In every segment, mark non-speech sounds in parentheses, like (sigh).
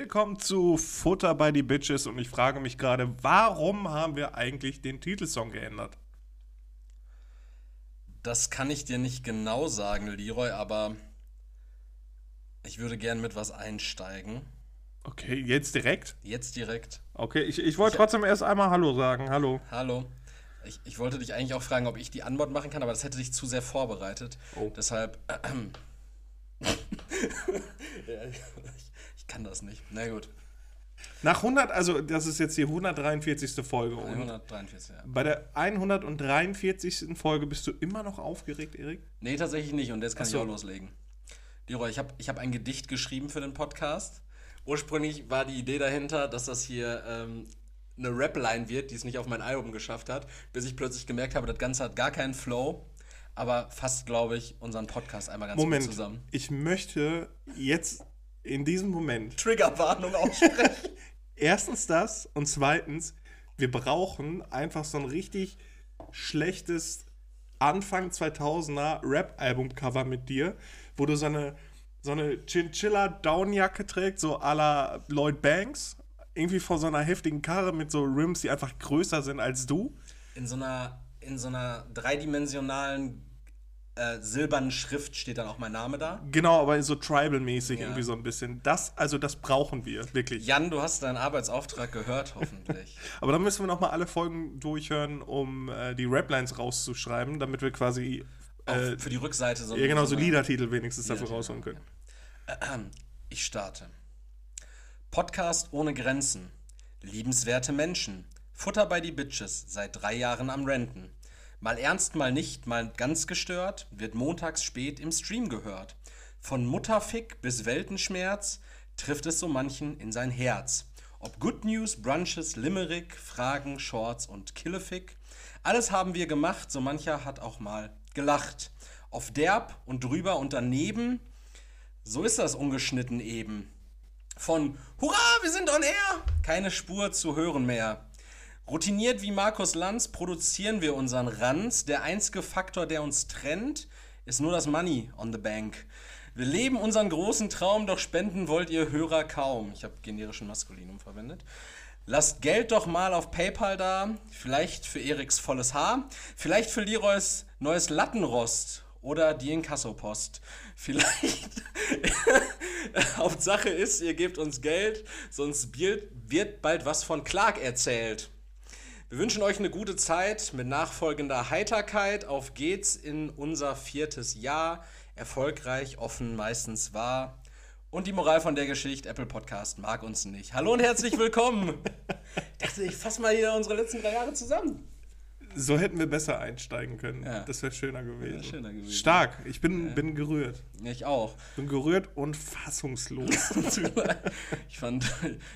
Willkommen zu Futter bei die Bitches und ich frage mich gerade, warum haben wir eigentlich den Titelsong geändert? Das kann ich dir nicht genau sagen, Leroy, aber ich würde gern mit was einsteigen. Okay, jetzt direkt? Jetzt direkt. Okay, ich, ich wollte trotzdem erst einmal Hallo sagen. Hallo. Hallo. Ich, ich wollte dich eigentlich auch fragen, ob ich die Antwort machen kann, aber das hätte dich zu sehr vorbereitet. Oh. Deshalb. (clears throat) ja, ich, ich kann das nicht. Na gut. Nach 100, also das ist jetzt die 143. Folge. Und 143, ja. bei der 143. Folge bist du immer noch aufgeregt, Erik? Nee, tatsächlich nicht. Und jetzt kann Ach so. ich auch loslegen. Leroy, ich habe ich hab ein Gedicht geschrieben für den Podcast. Ursprünglich war die Idee dahinter, dass das hier ähm, eine Rap-Line wird, die es nicht auf mein Album geschafft hat, bis ich plötzlich gemerkt habe, das Ganze hat gar keinen Flow, aber fasst, glaube ich, unseren Podcast einmal ganz Moment, gut zusammen. ich möchte jetzt in diesem Moment Triggerwarnung aussprechen. (laughs) erstens das und zweitens, wir brauchen einfach so ein richtig schlechtes Anfang 2000er Rap-Album-Cover mit dir, wo du so eine, so eine Chinchilla-Downjacke trägst, so à la Lloyd Banks, irgendwie vor so einer heftigen Karre mit so Rims, die einfach größer sind als du. in, so einer, in so einer dreidimensionalen äh, silbernen Schrift steht dann auch mein Name da. Genau, aber so tribal-mäßig Ja. irgendwie so ein bisschen. Das, also das brauchen wir, wirklich. Jan, du hast deinen Arbeitsauftrag gehört, hoffentlich. (laughs) Aber dann müssen wir nochmal alle Folgen durchhören, um äh, die Raplines rauszuschreiben, damit wir quasi äh, für die Rückseite so ja, genau, so eine- Liedertitel wenigstens dafür Liedertitel, rausholen können. Ähm, Ich starte. Podcast ohne Grenzen. Liebenswerte Menschen. Futter bei die Bitches. Seit drei Jahren am Renten. Mal ernst, mal nicht, mal ganz gestört. Wird montags spät im Stream gehört. Von Mutterfick bis Weltenschmerz trifft es so manchen in sein Herz. Ob Good News, Brunches, Limerick, Fragen, Shorts und Killefick. Alles haben wir gemacht, so mancher hat auch mal gelacht. Auf derb und drüber und daneben so ist das ungeschnitten eben. Von Hurra, wir sind on air! Keine Spur zu hören mehr. Routiniert wie Markus Lanz produzieren wir unseren Ranz. Der einzige Faktor, der uns trennt, ist nur das Money on the bank. Wir leben unseren großen Traum, doch spenden wollt ihr Hörer kaum. Ich habe generischen Maskulinum verwendet. Lasst Geld doch mal auf PayPal da. Vielleicht für Eriks volles Haar. Vielleicht für Leroys neues Lattenrost. Oder die Inkassopost. (laughs) Vielleicht. (laughs) Hauptsache ist, ihr gebt uns Geld, sonst wird wird bald was von Clark erzählt. Wir wünschen euch eine gute Zeit mit nachfolgender Heiterkeit. Auf geht's in unser viertes Jahr. Erfolgreich, offen, meistens wahr. Und die Moral von der Geschichte, Apple Podcast mag uns nicht. Hallo und herzlich willkommen. (laughs) Ich dachte, ich fasse mal hier unsere letzten drei Jahre zusammen. So hätten wir besser einsteigen können. Ja. Das wäre schöner gewesen. schöner gewesen. Stark. Ich bin, bin gerührt. Ich auch. Bin gerührt und fassungslos. (laughs) ich fand,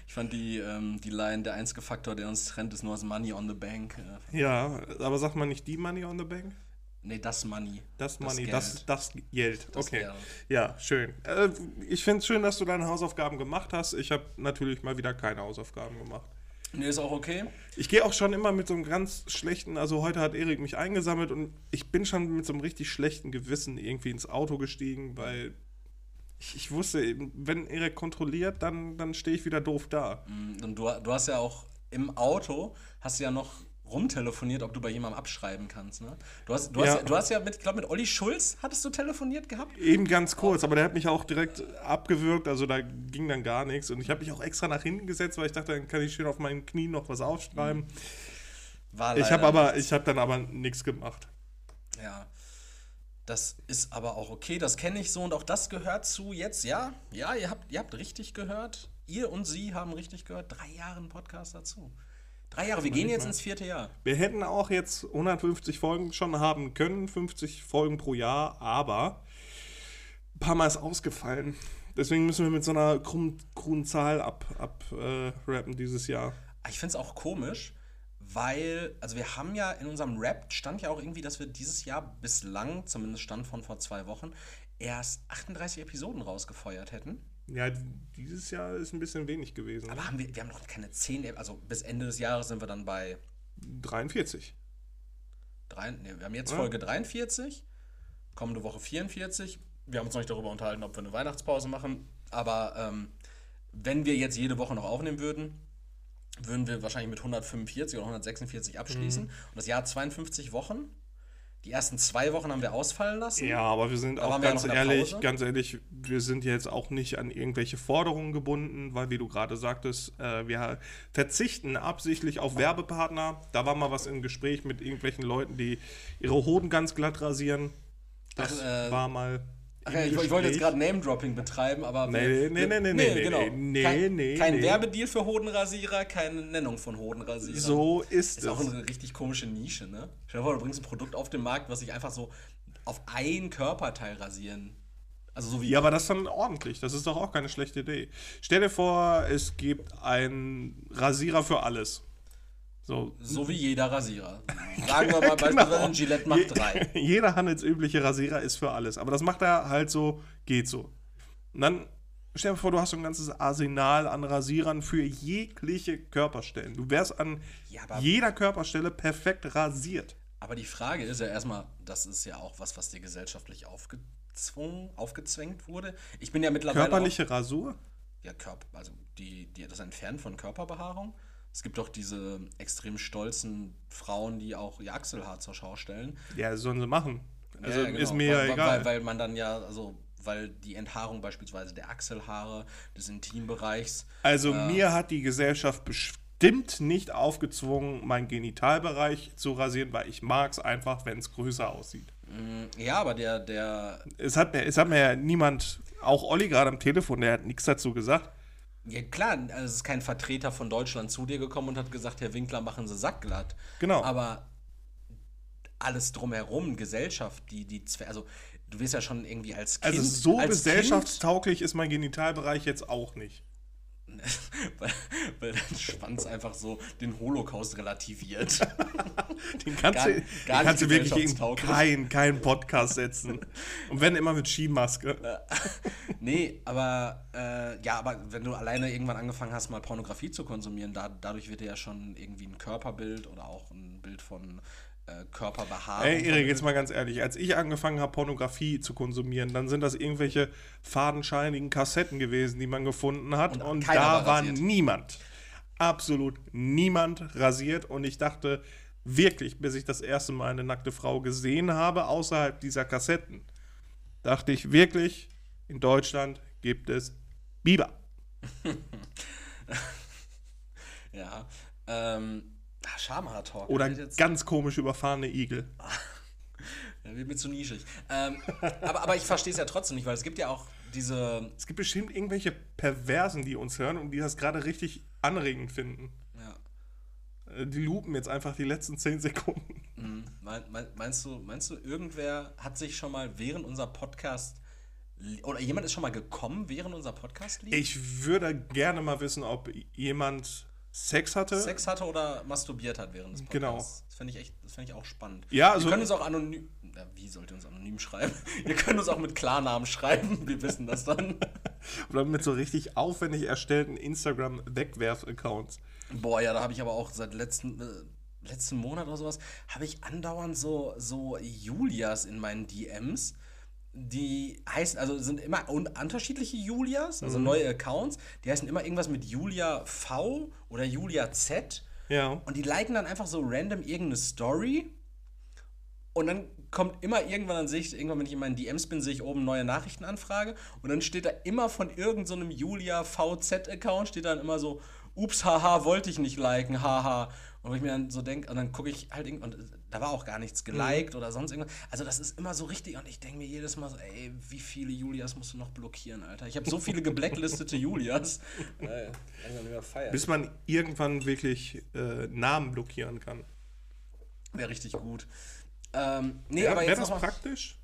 ich fand die, ähm, die Line, der einzige Faktor, der uns trennt, ist nur das Money on the Bank. Ja, aber sagt man nicht die Money on the Bank? nee, das Money. Das Money, Geld. das, das Geld. Das okay. Geld. Ja, schön. Äh, ich finde es schön, dass du deine Hausaufgaben gemacht hast. Ich habe natürlich mal wieder keine Hausaufgaben gemacht. Nee, ist auch okay. Ich gehe auch schon immer mit so einem ganz schlechten, also heute hat Erik mich eingesammelt und ich bin schon mit so einem richtig schlechten Gewissen irgendwie ins Auto gestiegen, weil ich, ich wusste, eben, wenn Erik kontrolliert, dann, dann stehe ich wieder doof da. Mm, Und du, du hast ja auch im Auto, hast du ja noch rumtelefoniert, ob du bei jemandem abschreiben kannst, ne? Du hast, du Ja. hast, du hast ja mit, ich glaube mit Olli Schulz hattest du telefoniert gehabt? Eben ganz kurz, aber der hat mich auch direkt abgewürgt, also da ging dann gar nichts und ich habe mich auch extra nach hinten gesetzt, weil ich dachte, dann kann ich schön auf meinen Knien noch was aufschreiben. War Ich habe aber, ich habe dann aber nichts gemacht. Ja. Das ist aber auch okay, das kenne ich so und auch das gehört zu jetzt, ja, ja, ihr habt, ihr habt richtig gehört. Ihr und sie haben richtig gehört. Drei Jahre Podcast dazu. Drei Jahre, wir gehen jetzt ins vierte Jahr. Wir hätten auch jetzt 150 Folgen schon haben können, 50 Folgen pro Jahr, aber ein paar Mal ist ausgefallen. Deswegen müssen wir mit so einer krummen, krummen Zahl abrappen ab, äh, dieses Jahr. Ich finde es auch komisch, weil, also wir haben ja in unserem Rap stand ja auch irgendwie, dass wir dieses Jahr bislang, zumindest stand von vor zwei Wochen, erst 38 Episoden rausgefeuert hätten. Ja, dieses Jahr ist ein bisschen wenig gewesen. Aber haben wir, wir haben noch keine 10, Ep- also bis Ende des Jahres sind wir dann bei 43. drei, nee, wir haben jetzt Ja. Folge 43, kommende Woche 44. Wir haben uns noch nicht darüber unterhalten, ob wir eine Weihnachtspause machen, aber ähm, wenn wir jetzt jede Woche noch aufnehmen würden, würden wir wahrscheinlich mit 145 oder 146 abschließen. Mhm. Und das Jahr 52 Wochen. Die ersten zwei Wochen haben wir ausfallen lassen. Ja, aber wir sind Da auch ja ganz der ehrlich, ganz ehrlich, wir sind jetzt auch nicht an irgendwelche Forderungen gebunden, weil wie du gerade sagtest, äh, wir verzichten absichtlich auf Werbepartner. Da war mal was im Gespräch mit irgendwelchen Leuten, die ihre Hoden ganz glatt rasieren. Das Ach, äh, war mal. Ach ja, ich, ich wollte jetzt gerade Name-Dropping betreiben, aber. Nee, nee, nee, nee, nee, genau. nee, kein, nee, kein nee. Werbedeal für Hodenrasierer, keine Nennung von Hodenrasierer. So ist, Ist auch es. eine richtig komische Nische, ne? Stell dir vor, du bringst ein Produkt auf den Markt, was sich einfach so auf ein Körperteil rasieren. Also so wie. Ja, aber das ist dann ordentlich. Das ist doch auch keine schlechte Idee. Stell dir vor, es gibt einen Rasierer für alles. So, So wie jeder Rasierer. Sagen wir mal (laughs) beispielsweise, ein Gillette macht drei. (laughs) Jeder handelsübliche Rasierer ist für alles. Aber das macht er halt so, geht so. Und dann stell dir vor, du hast so ein ganzes Arsenal an Rasierern für jegliche Körperstellen. Du wärst an Ja, jeder Körperstelle perfekt rasiert. Aber die Frage ist ja erstmal, das ist ja auch was, was dir gesellschaftlich aufgezwungen, aufgezwängt wurde. Ich bin ja mittlerweile. Körperliche Rasur? Auch, ja, Körper, also die, die, das Entfernen von Körperbehaarung. Es gibt doch diese extrem stolzen Frauen, die auch ihr Achselhaar zur Schau stellen. Ja, das sollen sie machen. Also Ja, ja, genau. ist mir weil, ja egal. Weil, weil man dann ja, also, weil die Enthaarung beispielsweise der Achselhaare, des Intimbereichs. Also mir hat die Gesellschaft bestimmt nicht aufgezwungen, meinen Genitalbereich zu rasieren, weil ich mag es einfach, wenn es größer aussieht. Ja, aber der, der, Es hat, mir, es hat mir ja niemand, auch Olli gerade am Telefon, der hat nichts dazu gesagt. Ja klar, also es ist kein Vertreter von Deutschland zu dir gekommen und hat gesagt, Herr Winkler, machen Sie sackglatt. Genau. Aber alles drumherum, Gesellschaft, die, die, Zwe- also du wirst ja schon irgendwie als Kind. Also so als gesellschaftstauglich ist mein Genitalbereich jetzt auch nicht. (laughs) Weil, weil dein Schwanz einfach so den Holocaust relativiert. (laughs) Den kannst Gar- du, gar kannst du wirklich gesellschaftstauglich. keinen kein Podcast setzen. Und wenn immer mit Skimaske. (laughs) Nee, aber äh, ja, aber wenn du alleine irgendwann angefangen hast, mal Pornografie zu konsumieren, da, dadurch wird dir ja schon irgendwie ein Körperbild oder auch ein Bild von äh, Körperbehaarung. Ey, Erik, jetzt mal ganz ehrlich, als ich angefangen habe, Pornografie zu konsumieren, dann sind das irgendwelche fadenscheinigen Kassetten gewesen, die man gefunden hat. Und Und, da war war niemand, absolut niemand rasiert. Und ich dachte wirklich, bis ich das erste Mal eine nackte Frau gesehen habe, außerhalb dieser Kassetten, dachte ich wirklich, in Deutschland gibt es Biber. (laughs) Ja. Ähm, Schamhaar-Talk. Oder ganz komisch überfahrene Igel. (laughs) ja, wird mir zu nischig. Ähm, aber, aber ich verstehe es ja trotzdem nicht, weil es gibt ja auch diese. Es gibt bestimmt irgendwelche Perversen, die uns hören und die das gerade richtig anregend finden. Ja, Äh, Die lupen jetzt einfach die letzten 10 Sekunden. hm, mein, mein, meinst, du, meinst du, irgendwer hat sich schon mal während unser Podcast. Oder jemand ist schon mal gekommen, während unser Podcast lief? Ich würde gerne mal wissen, ob jemand Sex hatte. Sex hatte oder masturbiert hat während des Genau. Podcasts. Das finde ich echt, das finde ich auch spannend. Ja, also- Ihr könnt uns auch anonym, na, wie sollt ihr uns anonym schreiben? (laughs) ihr könnt uns auch mit Klarnamen schreiben, wir wissen das dann. (laughs) Oder mit so richtig aufwendig erstellten Instagram-Wegwerf-Accounts. Boah, ja, da habe ich aber auch seit letzten, äh, letzten Monat oder sowas, habe ich andauernd so, so Julias in meinen DMs. Die heißen, also sind immer un unterschiedliche Julias, also neue Accounts. Die heißen immer irgendwas mit Julia V oder Julia Z. Ja. Und die liken dann einfach so random irgendeine Story. Und dann kommt immer irgendwann, dann sehe ich, irgendwann, wenn ich in meinen DMs bin, sehe ich oben neue Nachrichtenanfrage. Und dann steht da immer von irgendeinem so einem Julia VZ-Account, steht dann immer so, ups, haha, wollte ich nicht liken, haha. Und wo ich mir dann so denke, und dann gucke ich halt irgendwann, und da war auch gar nichts geliked oder sonst irgendwas. Also das ist immer so richtig. Und ich denke mir jedes Mal so, ey, wie viele Julias musst du noch blockieren, Alter? Ich habe so viele geblacklistete (laughs) Julias. Äh. Bis man irgendwann wirklich äh, Namen blockieren kann. Wäre richtig gut. Ähm, nee, Wäre aber jetzt das noch mal, praktisch?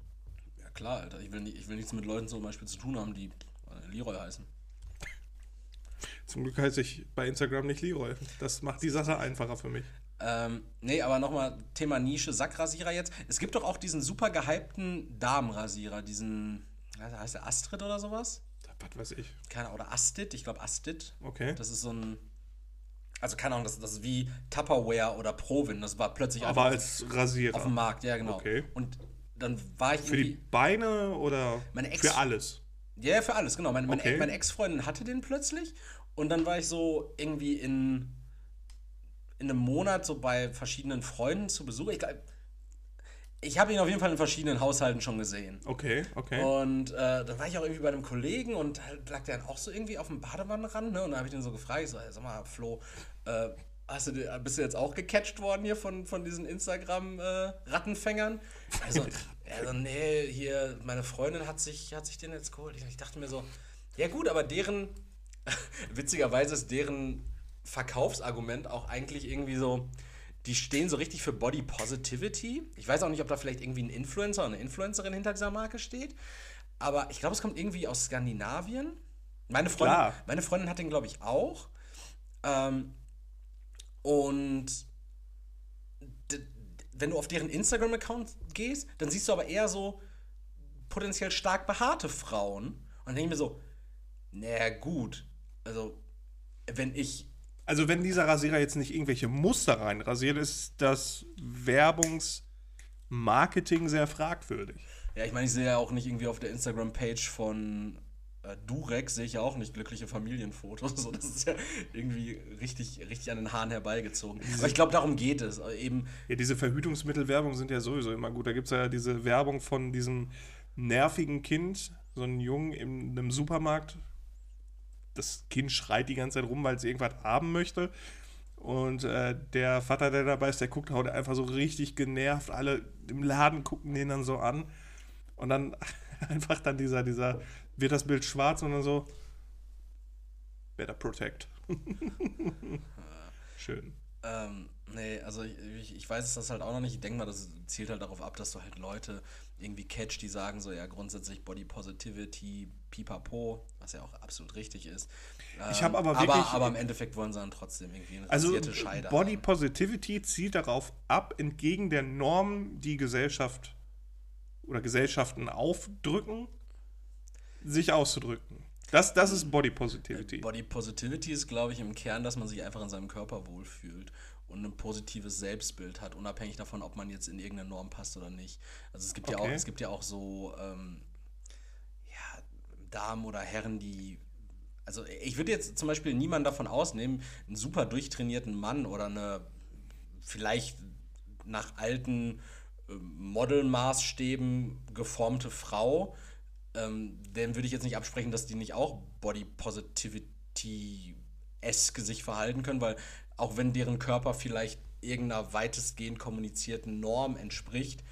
Ja klar, Alter. Ich will, nicht, ich will nichts mit Leuten zum Beispiel zu tun haben, die äh, Leroy heißen. Zum Glück heiße ich bei Instagram nicht Leroy. Das macht die Sache einfacher für mich. Ähm, nee, aber nochmal Thema Nische, Sackrasierer jetzt. Es gibt doch auch diesen super gehypten Damenrasierer, diesen, heißt der Astrid oder sowas? Was weiß ich. Keine oder Astrid, ich glaube Astrid. Okay. Das ist so ein, also keine Ahnung, das, das ist wie Tupperware oder Provin. Das war plötzlich Aber als Rasierer. auf dem Markt, ja genau. Okay. Und dann war ich Für die irgendwie, Beine oder Meine Ex- für alles? Ja, ja, für alles, genau. Meine, meine, Okay. meine Ex-Freundin hatte den plötzlich und dann war ich so irgendwie in, in einem Monat so bei verschiedenen Freunden zu Besuch. Ich, ich habe ihn auf jeden Fall in verschiedenen Haushalten schon gesehen. Okay, okay. Und äh, dann war ich auch irgendwie bei einem Kollegen und lag der dann auch so irgendwie auf dem Badewannenrand, ne? Und da habe ich den so gefragt, ich so, hey, sag mal, Flo, äh, hast du, bist du jetzt auch gecatcht worden hier von, von diesen Instagram-Rattenfängern? also, (laughs) also, nee, hier, meine Freundin hat sich, hat sich den jetzt geholt. Ich dachte mir so, ja gut, aber deren, (laughs) witzigerweise ist deren Verkaufsargument auch eigentlich irgendwie so, die stehen so richtig für Body Positivity. Ich weiß auch nicht, ob da vielleicht irgendwie ein Influencer oder eine Influencerin hinter dieser Marke steht. Aber ich glaube, es kommt irgendwie aus Skandinavien. Meine Freundin, Klar. meine Freundin hat den, glaube ich, auch. Ähm, und wenn du auf deren Instagram-Account gehst, dann siehst du aber eher so potenziell stark behaarte Frauen. Und dann denke ich mir so, naja, gut. Also, wenn ich Also wenn dieser Rasierer jetzt nicht irgendwelche Muster reinrasiert, ist das Werbungsmarketing sehr fragwürdig. Ja, ich meine, ich sehe ja auch nicht irgendwie auf der Instagram-Page von äh, Durex, sehe ich ja auch nicht glückliche Familienfotos. (laughs) So, das ist ja irgendwie richtig, richtig an den Haaren herbeigezogen. Aber ich glaube, darum geht es. äh, Eben, Ja, diese Verhütungsmittelwerbung sind ja sowieso immer gut. Da gibt es ja diese Werbung von diesem nervigen Kind, so ein Jungen in einem Supermarkt. Das Kind schreit die ganze Zeit rum, weil es irgendwas haben möchte. Und äh, der Vater, der dabei ist, der guckt haut einfach so richtig genervt. Alle im Laden gucken den dann so an. Und dann (laughs) einfach dann dieser, dieser, wird das Bild schwarz und dann so, better protect. (laughs) Schön. ähm, nee, also ich, ich, ich weiß es das halt auch noch nicht. Ich denke mal, das zielt halt darauf ab, dass du halt Leute irgendwie catch, die sagen so, ja, grundsätzlich Body Positivity, pipapo, was ja auch absolut richtig ist. Ich Ähm, hab aber wirklich- Aber, aber im Endeffekt wollen sie dann trotzdem irgendwie eine Also rasierte Scheide Body. Positivity zielt darauf ab, entgegen der Norm, die Gesellschaft oder Gesellschaften aufdrücken, sich auszudrücken. Das, das ist Body Positivity. Body Positivity ist, glaube ich, im Kern, dass man sich einfach in seinem Körper wohlfühlt und ein positives Selbstbild hat, unabhängig davon, ob man jetzt in irgendeine Norm passt oder nicht. Also es gibt ja auch, Okay. es gibt ja auch so ähm, ja, Damen oder Herren, die also ich würde jetzt zum Beispiel niemanden davon ausnehmen, einen super durchtrainierten Mann oder eine vielleicht nach alten äh, Modelmaßstäben geformte Frau, ähm, dem würde ich jetzt nicht absprechen, dass die nicht auch Body Positivity-eske sich verhalten können, weil auch wenn deren Körper vielleicht irgendeiner weitestgehend kommunizierten Norm entspricht,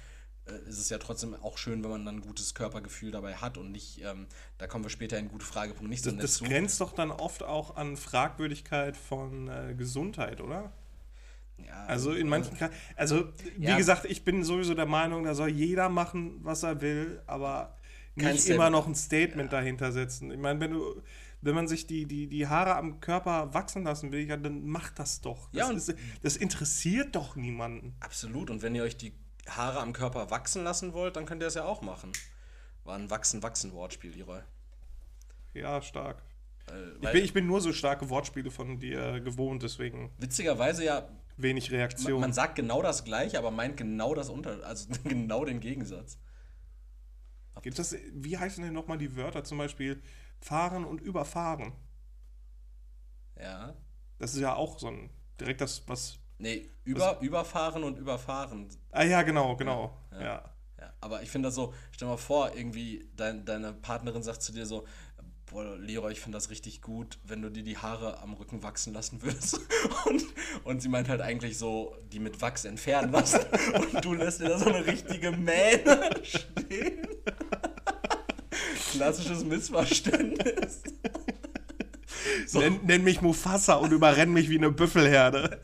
äh, ist es ja trotzdem auch schön, wenn man dann ein gutes Körpergefühl dabei hat und nicht, ähm, da kommen wir später in einen guten Fragepunkt nicht so Das, nett das zu. grenzt doch dann oft auch an Fragwürdigkeit von äh, Gesundheit, oder? Ja, Also in manchen Kreisen. Also, wie Ja. gesagt, ich bin sowieso der Meinung, da soll jeder machen, was er will, aber nicht immer noch ein Statement dahinter setzen. Ich meine, wenn du. Wenn man sich die, die, die Haare am Körper wachsen lassen will, ja, dann macht das doch. Das, Ja, ist, das interessiert doch niemanden. Absolut. Und wenn ihr euch die Haare am Körper wachsen lassen wollt, dann könnt ihr es ja auch machen. War ein Wachsen-Wachsen-Wortspiel, Leroy. Ja, stark. Weil, Ich bin, ich bin nur so starke Wortspiele von dir gewohnt, deswegen witzigerweise ja, wenig man, Reaktion. man sagt genau das gleiche, aber meint genau das unter, also (laughs) genau den Gegensatz. Gibt das, wie heißen denn nochmal die Wörter? Zum Beispiel fahren und überfahren. Ja. Das ist ja auch so ein direkt das, was. Nee, über, überfahren und überfahren. Ah ja, genau, genau. Ja. Ja, aber ich finde das so, stell mal vor, irgendwie dein, deine Partnerin sagt zu dir so, boah, Leroy, ich finde das richtig gut, wenn du dir die Haare am Rücken wachsen lassen würdest. (laughs) Und, und sie meint halt eigentlich so, die mit Wachs entfernen lassen. (laughs) Und du lässt dir da so eine richtige Mähne (laughs) stehen. Klassisches Missverständnis. (laughs) So, Nenn, nenn mich Mufasa und überrenn mich wie eine Büffelherde.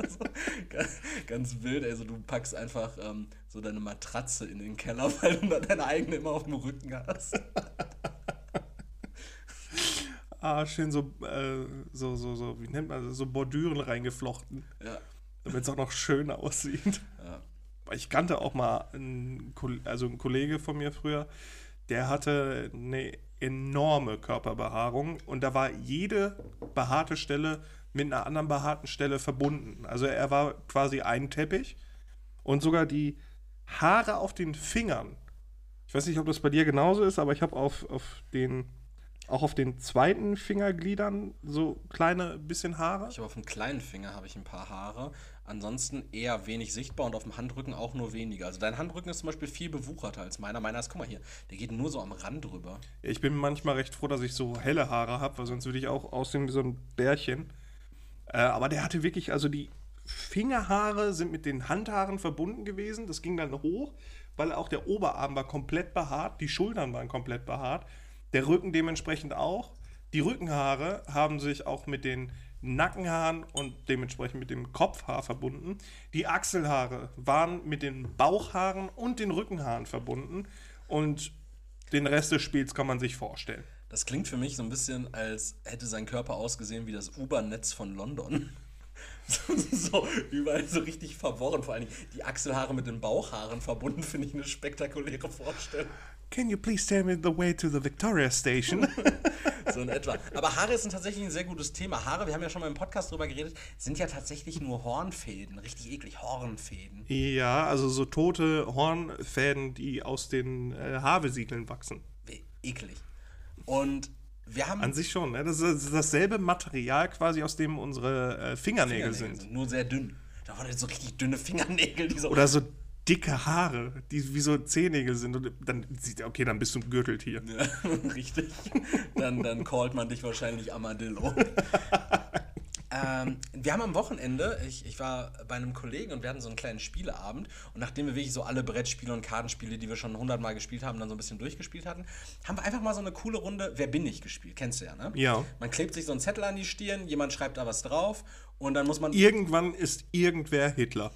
ganz, (laughs) ganz wild, also du packst einfach ähm, so deine Matratze in den Keller, (laughs) weil du da deine eigene immer auf dem Rücken hast. Ah, schön so, äh, so, so, so, wie nennt man das? So Bordüren reingeflochten, Ja. damit es auch noch schön aussieht. Ja. Ich kannte auch mal einen, also einen Kollege von mir früher, der hatte eine enorme Körperbehaarung und da war jede behaarte Stelle mit einer anderen behaarten Stelle verbunden. Also er war quasi ein Teppich und sogar die Haare auf den Fingern. Ich weiß nicht, ob das bei dir genauso ist, aber ich habe auf, auf den auch auf den zweiten Fingergliedern so kleine bisschen Haare. Ich habe auf dem kleinen Finger habe ich ein paar Haare. Ansonsten eher wenig sichtbar und auf dem Handrücken auch nur weniger. Also dein Handrücken ist zum Beispiel viel bewucherter als meiner. Meiner ist, guck mal hier, der geht nur so am Rand drüber. Ich bin manchmal recht froh, dass ich so helle Haare habe, weil sonst würde ich auch aussehen wie so ein Bärchen. Äh, aber der hatte wirklich, also die Fingerhaare sind mit den Handhaaren verbunden gewesen. Das ging dann hoch, weil auch der Oberarm war komplett behaart, die Schultern waren komplett behaart, der Rücken dementsprechend auch. Die Rückenhaare haben sich auch mit den Nackenhaaren und dementsprechend mit dem Kopfhaar verbunden. Die Achselhaare waren mit den Bauchhaaren und den Rückenhaaren verbunden. Und den Rest des Spiels kann man sich vorstellen. Das klingt für mich so ein bisschen, als hätte sein Körper ausgesehen wie das U-Bahn-Netz von London. (laughs) so überall so richtig verworren. Vor allem die Achselhaare mit den Bauchhaaren verbunden, finde ich eine spektakuläre Vorstellung. Can you please tell me the way to the Victoria Station? (laughs) so in etwa. Aber Haare sind tatsächlich ein sehr gutes Thema. Haare, wir haben ja schon mal im Podcast drüber geredet, sind ja tatsächlich nur Hornfäden. Richtig eklig, Hornfäden. Ja, also so tote Hornfäden, die aus den äh, Haarvesiegeln wachsen. Eklig. Und wir haben. An sich schon, ne? Das ist dasselbe Material quasi, aus dem unsere äh, Fingernägel, Fingernägel sind. sind. Nur sehr dünn. Da waren so richtig dünne Fingernägel, die so. Oder so dicke Haare, die wie so Zehennägel sind. Und dann sieht okay, dann bist du gegürtelt hier. Ja, (laughs) richtig. Dann, dann callt man dich wahrscheinlich Amadillo. (laughs) ähm, wir haben am Wochenende, ich, ich war bei einem Kollegen und wir hatten so einen kleinen Spieleabend. Und nachdem wir wirklich so alle Brettspiele und Kartenspiele, die wir schon hundertmal gespielt haben, dann so ein bisschen durchgespielt hatten, haben wir einfach mal so eine coole Runde Wer bin ich gespielt. Kennst du ja, ne? Ja. Man klebt sich so einen Zettel an die Stirn, jemand schreibt da was drauf und dann muss man. Irgendwann ist irgendwer Hitler.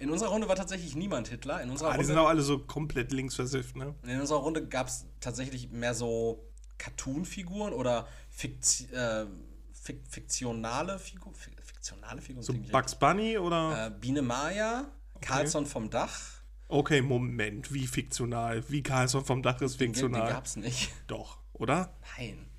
In unserer Runde war tatsächlich niemand Hitler. In unserer ah, die Runde, sind auch alle so komplett linksversifft, ne? In unserer Runde gab es tatsächlich mehr so Cartoon-Figuren oder Fikti äh, fik fiktionale Figuren. Fiktionale Figuren? So Bugs Bunny oder? Äh, Biene Maya, okay. Carlson vom Dach. Okay, Moment, wie fiktional? Wie Carlson vom Dach ist fiktional? Den, den gab's nicht. Doch, oder? Nein.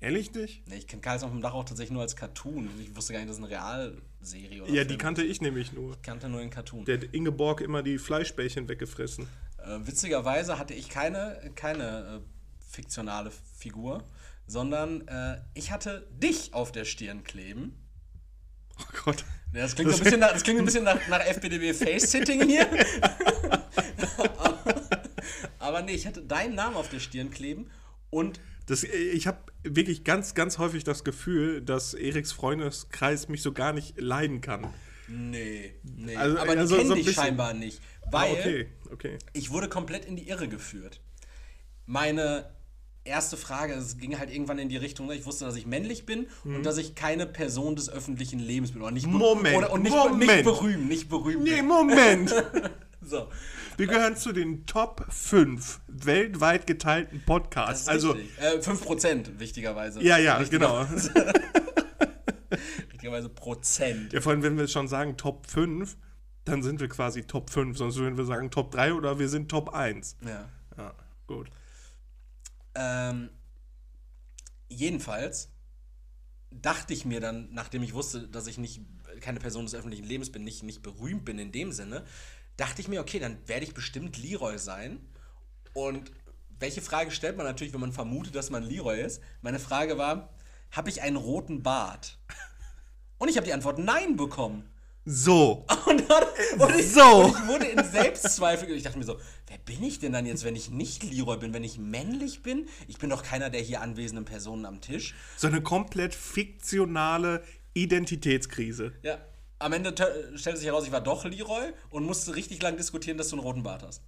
Ehrlich nicht? Nee, ich kenne Carlson vom Dach auch tatsächlich nur als Cartoon. Ich wusste gar nicht, das ist eine Real Serie oder Ja, Film. die kannte ich nämlich nur. Ich kannte nur den Cartoon. Der hat Ingeborg immer die Fleischbällchen weggefressen. Äh, witzigerweise hatte ich keine, keine äh, fiktionale Figur, sondern äh, ich hatte dich auf der Stirn kleben. Oh Gott. Ja, das, klingt das, ein bisschen nach, das klingt ein bisschen nach, nach FBDB Face-Sitting hier. (laughs) aber nee, ich hatte deinen Namen auf der Stirn kleben und das, ich habe wirklich ganz, ganz häufig das Gefühl, dass Eriks Freundeskreis mich so gar nicht leiden kann. Nee, nee. Also, aber die also, kennen so dich scheinbar nicht. Ah, weil ah, okay, okay. ich wurde komplett in die Irre geführt. Meine erste Frage, es ging halt irgendwann in die Richtung, ne, ich wusste, dass ich männlich bin hm. und dass ich keine Person des öffentlichen Lebens bin. Oder nicht Moment, oder, und nicht, Moment. nicht berühmt, nicht berühmt. Nee, Moment. (laughs) so. Wir gehören zu den Top 5 weltweit geteilten Podcasts. also äh, 5% wichtigerweise. Ja, ja, genau. (laughs) richtigerweise Prozent. Ja, vor allem, wenn wir schon sagen Top 5, dann sind wir quasi Top 5. Sonst würden wir sagen Top 3 oder wir sind Top 1. Ja. Ja, gut. Ähm, jedenfalls dachte ich mir dann, nachdem ich wusste, dass ich nicht keine Person des öffentlichen Lebens bin, nicht, nicht berühmt bin in dem Sinne, dachte ich mir, okay, dann werde ich bestimmt Leroy sein. Und welche Frage stellt man natürlich, wenn man vermutet, dass man Leroy ist? Meine Frage war, habe ich einen roten Bart? Und ich habe die Antwort Nein bekommen. So. (laughs) Und, dann, und ich, so. Und ich wurde in Selbstzweifel. Ich dachte mir so, wer bin ich denn dann jetzt, wenn ich nicht Leroy bin, wenn ich männlich bin? Ich bin doch keiner der hier anwesenden Personen am Tisch. So eine komplett fiktionale Identitätskrise. Ja, am Ende stellte sich heraus, ich war doch Leroy und musste richtig lang diskutieren, dass du einen roten Bart hast.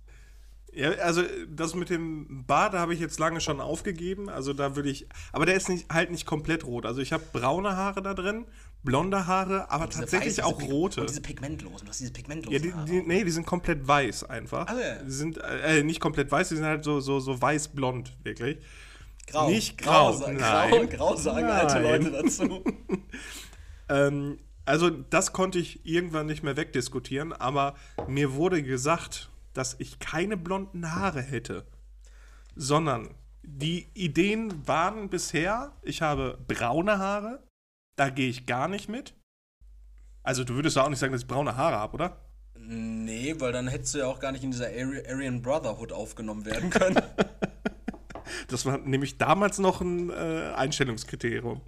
Ja, also das mit dem Bart habe ich jetzt lange schon aufgegeben. Also da würde ich. Aber der ist nicht, halt nicht komplett rot. Also ich habe braune Haare da drin, blonde Haare, aber tatsächlich weiß, auch rote. Und diese pigmentlosen, du hast diese pigmentlosen ja, die, die, Nee, die sind komplett weiß einfach. Also, ja. Die sind äh, nicht komplett weiß, die sind halt so, so, so weiß-blond, wirklich. Grau. Nicht grau. Grau, grau, grau sagen Nein. alte Leute dazu. (laughs) ähm, also das konnte ich irgendwann nicht mehr wegdiskutieren, aber mir wurde gesagt, dass ich keine blonden Haare hätte, sondern die Ideen waren bisher, ich habe braune Haare, da gehe ich gar nicht mit. Also du würdest auch nicht sagen, dass ich braune Haare habe, oder? Nee, weil dann hättest du ja auch gar nicht in dieser Aryan Brotherhood aufgenommen werden können. (laughs) Das war nämlich damals noch ein äh, Einstellungskriterium.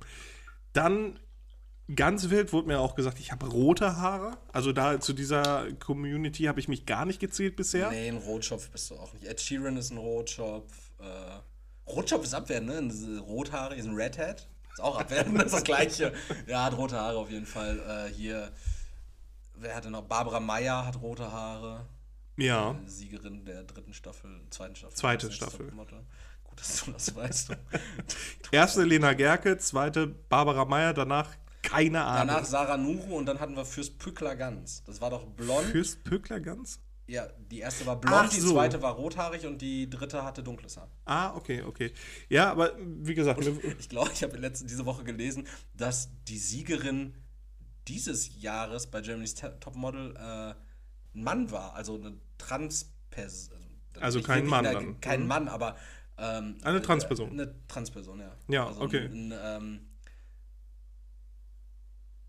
Dann ganz wild wurde mir auch gesagt, ich habe rote Haare. Also da zu dieser Community habe ich mich gar nicht gezählt bisher. Nee, ein Rotschopf bist du auch nicht. Ed Sheeran ist ein Rotschopf. Äh, Rotschopf ist abwertend, ne? Rothaare ist ein Redhead. Ist auch abwertend, (laughs) das ist das Gleiche. Ja, hat rote Haare auf jeden Fall. Äh, hier, wer hatte noch? Barbara Meyer hat rote Haare. Ja. Die Siegerin der dritten Staffel, zweiten Staffel. Zweite Staffel. Gut, dass du das weißt. (laughs) Erste Lena Gerke, zweite Barbara Meyer, danach keine Ahnung. Danach Sarah Nuru und dann hatten wir Fürst Pückler Ganz. Das war doch blond. Fürst Pückler ganz? Ja, die erste war blond, Ach die so. zweite war rothaarig und die dritte hatte dunkles Haar. Ah, okay, okay. Ja, aber wie gesagt, mir, (laughs) Ich glaube, ich habe letzte diese Woche gelesen, dass die Siegerin dieses Jahres bei Germany's Topmodel äh, ein Mann war, also eine Transperson. Also nicht kein Mann eine- dann. Kein Mhm. Mann, aber ähm, Eine Transperson. Eine Transperson, ja. Ja, also okay. Ein, ein, ähm,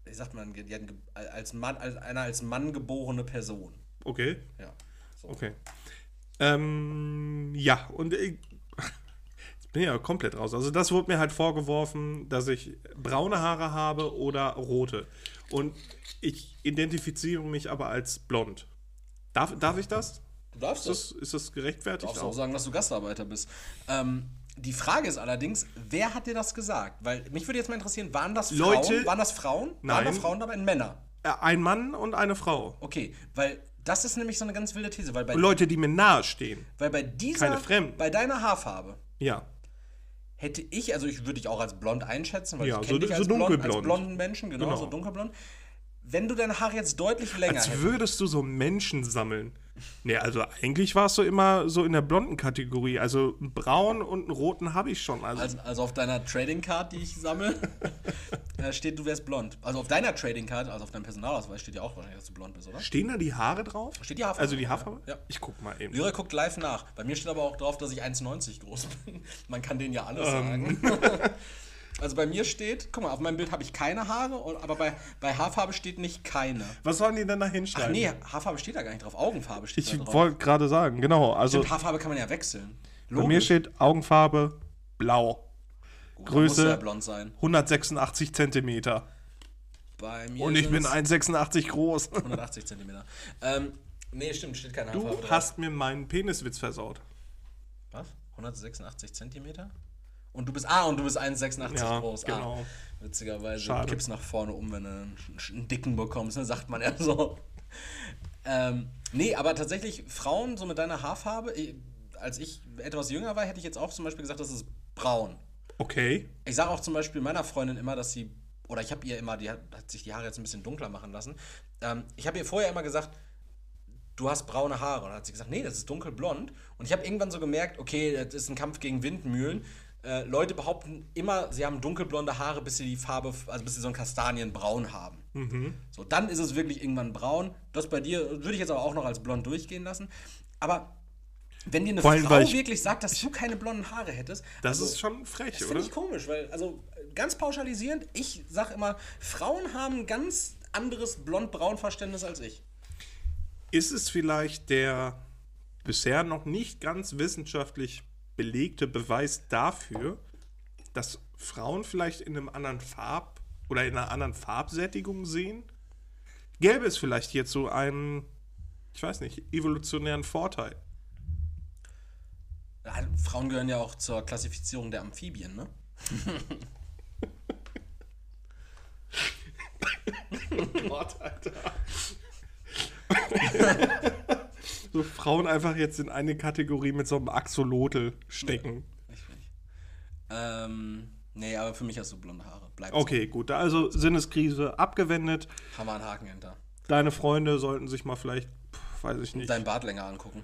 wie sagt man, die hatten als Mann, als eine als Mann geborene Person. okay, Ja. So. okay. Ähm, ja, und ich, jetzt bin ich ja komplett raus. Also das wurde mir halt vorgeworfen, dass ich braune Haare habe oder rote. Und ich identifiziere mich aber als blond. Darf, darf ich das? Du darfst Ist das, ist das gerechtfertigt? darfst auch auch? sagen, dass du Gastarbeiter bist. Ähm, die Frage ist allerdings, wer hat dir das gesagt? Weil mich würde jetzt mal interessieren, waren das Frauen? Leute- waren das Frauen? Waren Nein. da Frauen dabei? Männer? Äh, Ein Mann und eine Frau. Okay, weil das ist nämlich so eine ganz wilde These, weil bei, Leute, die mir nahe stehen. weil bei dieser, keine Fremden. bei deiner Haarfarbe Ja. hätte ich, also ich würde dich auch als blond einschätzen, weil Ja, ich so- kenne dich so als, blond, als dunkelblond. blonden Menschen, genau, Genau. so dunkelblond. Wenn du deine Haare jetzt deutlich länger Als hättest, würdest du so Menschen sammeln. Nee, also eigentlich warst du immer so in der blonden Kategorie. Also einen braun und einen roten habe ich schon. Also, Also, also auf deiner Trading Card, die ich sammle, (laughs) äh, steht, du wärst blond. Also auf deiner Trading Card, also auf deinem Personalausweis steht ja auch wahrscheinlich, dass du blond bist, oder? stehen da die Haare drauf? Steht die Haarfarbe Also die Haarfarbe? ja. Ja. Ich guck mal eben. Lyra guckt live nach. Bei mir steht aber auch drauf, dass ich 1,90 groß (laughs) bin. Man kann denen ja alles Ähm. sagen. (laughs) also bei mir steht, guck mal, auf meinem Bild habe ich keine Haare, aber bei, bei Haarfarbe steht nicht keine. Was sollen die denn da Ach hinschreiben? nee, Haarfarbe steht da gar nicht drauf. Augenfarbe steht ich da drauf. wollte gerade sagen, genau. Also Stimmt, Haarfarbe kann man ja wechseln. bei mir steht Augenfarbe blau. Gut, Größe- Muss ja blond sein. 186 Zentimeter. Bei mir Und ich bin sind's 1,86 groß. 180 Zentimeter. Ähm, nee, stimmt, steht keine Du Haarfarbe drauf. hast mir meinen Peniswitz versaut. Was? 186 Zentimeter? Und du bist, ah, und du bist 1,86 Ja, groß. genau. Ah, witzigerweise. Schade. Du kippst nach vorne um, wenn du einen, einen dicken bekommst, ne, sagt man ja so. (laughs) ähm, nee, aber tatsächlich, Frauen so mit deiner Haarfarbe, als ich etwas jünger war, hätte ich jetzt auch zum Beispiel gesagt, das ist braun. Okay. Ich sage auch zum Beispiel meiner Freundin immer, dass sie, oder ich habe ihr immer, die hat, hat sich die Haare jetzt ein bisschen dunkler machen lassen. Ähm, ich habe ihr vorher immer gesagt, du hast braune Haare. Und dann hat sie gesagt, nee, das ist dunkelblond. Und ich habe irgendwann so gemerkt, okay, das ist ein Kampf gegen Windmühlen. Äh, Leute behaupten immer, sie haben dunkelblonde Haare, bis sie die Farbe, also bis sie so ein Kastanienbraun haben. So, dann ist es wirklich irgendwann braun. Das bei dir würde ich jetzt aber auch noch als blond durchgehen lassen. Aber wenn dir eine allem, Frau ich- wirklich sagt, dass du keine blonden Haare hättest, Das also- ist schon frech, das oder? finde ich komisch, weil, also ganz pauschalisierend, ich sage immer, Frauen haben ein ganz anderes blond-braun-Verständnis als ich. Ist es vielleicht der bisher noch nicht ganz wissenschaftlich belegte Beweis dafür, dass Frauen vielleicht in einem anderen Farb oder in einer anderen Farbsättigung sehen? Gäbe es vielleicht jetzt so einen, ich weiß nicht, evolutionären Vorteil? Ja, Frauen gehören ja auch zur Klassifizierung der Amphibien, ne? (laughs) Gott, Alter. (laughs) so Frauen einfach jetzt in eine Kategorie mit so einem Axolotl stecken. Ich nicht. Ähm, nee, aber für mich hast du blonde Haare. Bleib so. Okay, gut. Also Sinneskrise abgewendet. Haben wir einen Haken hinter. Deine Freunde sollten sich mal vielleicht, pf, weiß ich nicht. Dein Bart länger angucken.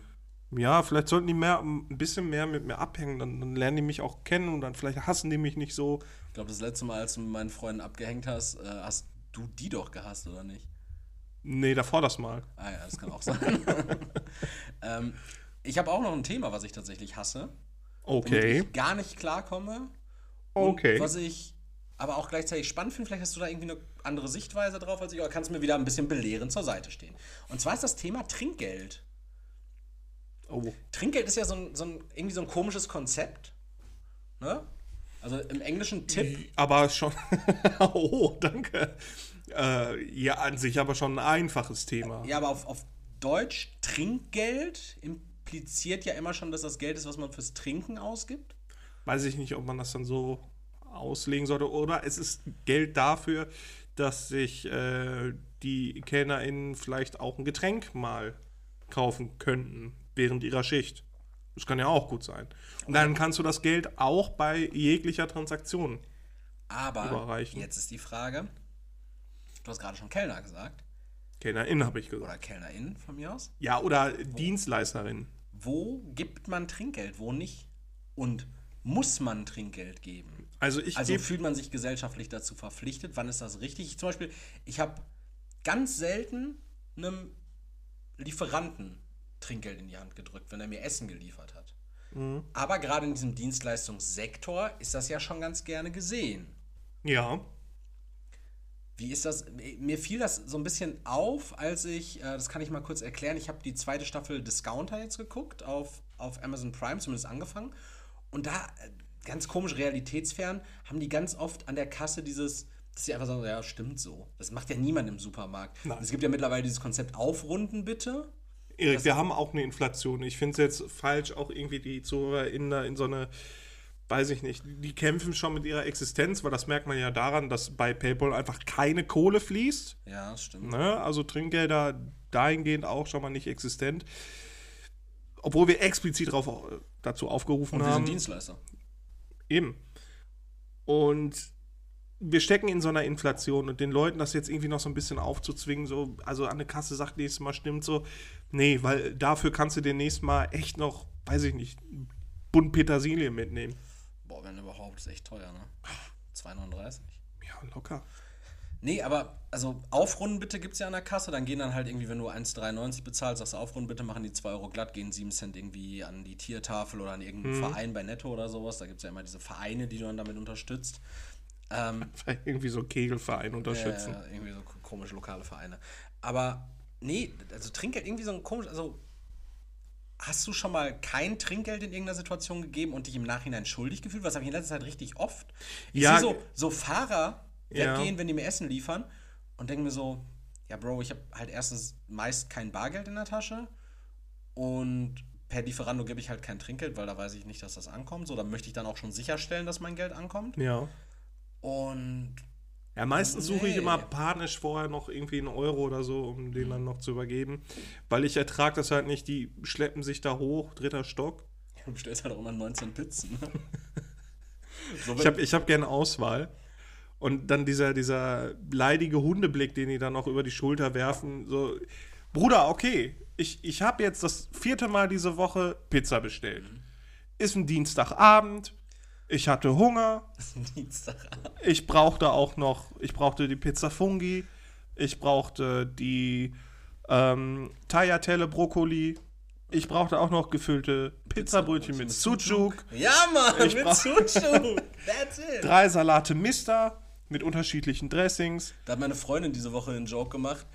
Ja, vielleicht sollten die mehr, ein bisschen mehr mit mir abhängen. Dann, dann lernen die mich auch kennen und dann vielleicht hassen die mich nicht so. Ich glaube, das letzte Mal, als du mit meinen Freunden abgehängt hast, äh, hast du die doch gehasst, oder nicht? Nee, davor das mal. Ah ja, das kann auch sein. (laughs) ähm, ich habe auch noch ein Thema, was ich tatsächlich hasse. womit Okay. ich gar nicht klarkomme. Okay. Was ich aber auch gleichzeitig spannend finde, vielleicht hast du da irgendwie eine andere Sichtweise drauf als ich, oder kannst du mir wieder ein bisschen belehrend zur Seite stehen. Und zwar ist das Thema Trinkgeld. Oh. Trinkgeld ist ja so ein, so ein, irgendwie so ein komisches Konzept. Ne? Also im Englischen Tipp. Aber schon. (laughs) oh, danke. Äh, ja, an sich aber schon ein einfaches Thema. Ja, aber auf, auf Deutsch Trinkgeld impliziert ja immer schon, dass das Geld ist, was man fürs Trinken ausgibt. Weiß ich nicht, ob man das dann so auslegen sollte. Oder es ist Geld dafür, dass sich äh, die KellnerInnen vielleicht auch ein Getränk mal kaufen könnten während ihrer Schicht. Das kann ja auch gut sein. Und dann kannst du das Geld auch bei jeglicher Transaktion Aber Überreichen. jetzt ist die Frage: Du hast gerade schon Kellner gesagt. KellnerInnen habe ich gesagt. Oder KellnerInnen von mir aus. Ja, oder Dienstleisterin. Wo gibt man Trinkgeld, wo nicht? Und muss man Trinkgeld geben? Also ich Also fühlt man sich gesellschaftlich dazu verpflichtet? Wann ist das richtig? Ich, zum Beispiel, ich habe ganz selten einem Lieferanten Trinkgeld in die Hand gedrückt, wenn er mir Essen geliefert hat. Mhm. Aber gerade in diesem Dienstleistungssektor ist das ja schon ganz gerne gesehen. ja. Wie ist das? Mir fiel das so ein bisschen auf, als ich, äh, das kann ich mal kurz erklären, ich habe die zweite Staffel Discounter jetzt geguckt, auf, auf Amazon Prime zumindest angefangen. Und da, äh, ganz komisch realitätsfern, haben die ganz oft an der Kasse dieses, dass sie einfach sagen, ja, stimmt so. Das macht ja niemand im Supermarkt. Es gibt ja mittlerweile dieses Konzept Aufrunden bitte. Erik, wir haben auch eine Inflation. Ich finde es jetzt falsch, auch irgendwie die ZuhörerInnen da in so eine, weiß ich nicht, die kämpfen schon mit ihrer Existenz, weil das merkt man ja daran, dass bei PayPal einfach keine Kohle fließt. Ja, das stimmt. Ne? Also Trinkgelder dahingehend auch schon mal nicht existent. Obwohl wir explizit drauf, dazu aufgerufen Und wir haben. sind Dienstleister. Eben. Und wir stecken in so einer Inflation und den Leuten das jetzt irgendwie noch so ein bisschen aufzuzwingen, so, also an der Kasse sagt nächstes Mal stimmt so, nee, weil dafür kannst du demnächst mal echt noch, weiß ich nicht, Bund Petersilie mitnehmen. Boah, wenn überhaupt, ist echt teuer, ne? 2,39. Ja, locker. Nee, aber also Aufrunden bitte gibt es ja an der Kasse. Dann gehen dann halt irgendwie, wenn du 1,93 bezahlst, sagst du Aufrunden bitte, machen die 2 Euro glatt, gehen 7 Cent irgendwie an die Tiertafel oder an irgendeinen Verein bei Netto oder sowas. Da gibt es ja immer diese Vereine, die du dann damit unterstützt. Ähm, (laughs) irgendwie so Kegelverein unterstützen. äh, irgendwie so komische lokale Vereine. Aber nee, also Trinkgeld irgendwie so ein komisch, also hast du schon mal kein Trinkgeld in irgendeiner Situation gegeben und dich im Nachhinein schuldig gefühlt? Was habe ich in letzter Zeit richtig oft? Ich Ja. sehe so, so Fahrer Ja. weggehen, wenn die mir Essen liefern und denke mir so, ja Bro, ich habe halt erstens meist kein Bargeld in der Tasche und per Lieferando gebe ich halt kein Trinkgeld, weil da weiß ich nicht, dass das ankommt. So, da möchte ich dann auch schon sicherstellen, dass mein Geld ankommt. Ja. Und Ja, meistens suche ich Nee. immer panisch vorher noch irgendwie einen Euro oder so, um den dann noch zu übergeben. Weil ich ertrage das halt nicht, die schleppen sich da hoch, dritter Stock. du bestellst halt auch immer 19 Pizzen. ne? (laughs) so, Ich habe ich hab gerne Auswahl. Und dann dieser, dieser leidige Hundeblick, den die dann noch über die Schulter werfen. So, Bruder, okay, ich, ich habe jetzt das vierte Mal diese Woche Pizza bestellt. Ist ein Dienstagabend. Ich hatte Hunger. (laughs) Ich brauchte auch noch, ich brauchte die Pizza Fungi. Ich brauchte die ähm, Tagliatelle Brokkoli. Ich brauchte auch noch gefüllte Pizzabrötchen mit Sucuk. Ja, Mann, Ich mit Suchu. (laughs) That's it. Drei Salate Mister mit unterschiedlichen Dressings. Da hat meine Freundin diese Woche einen Joke gemacht,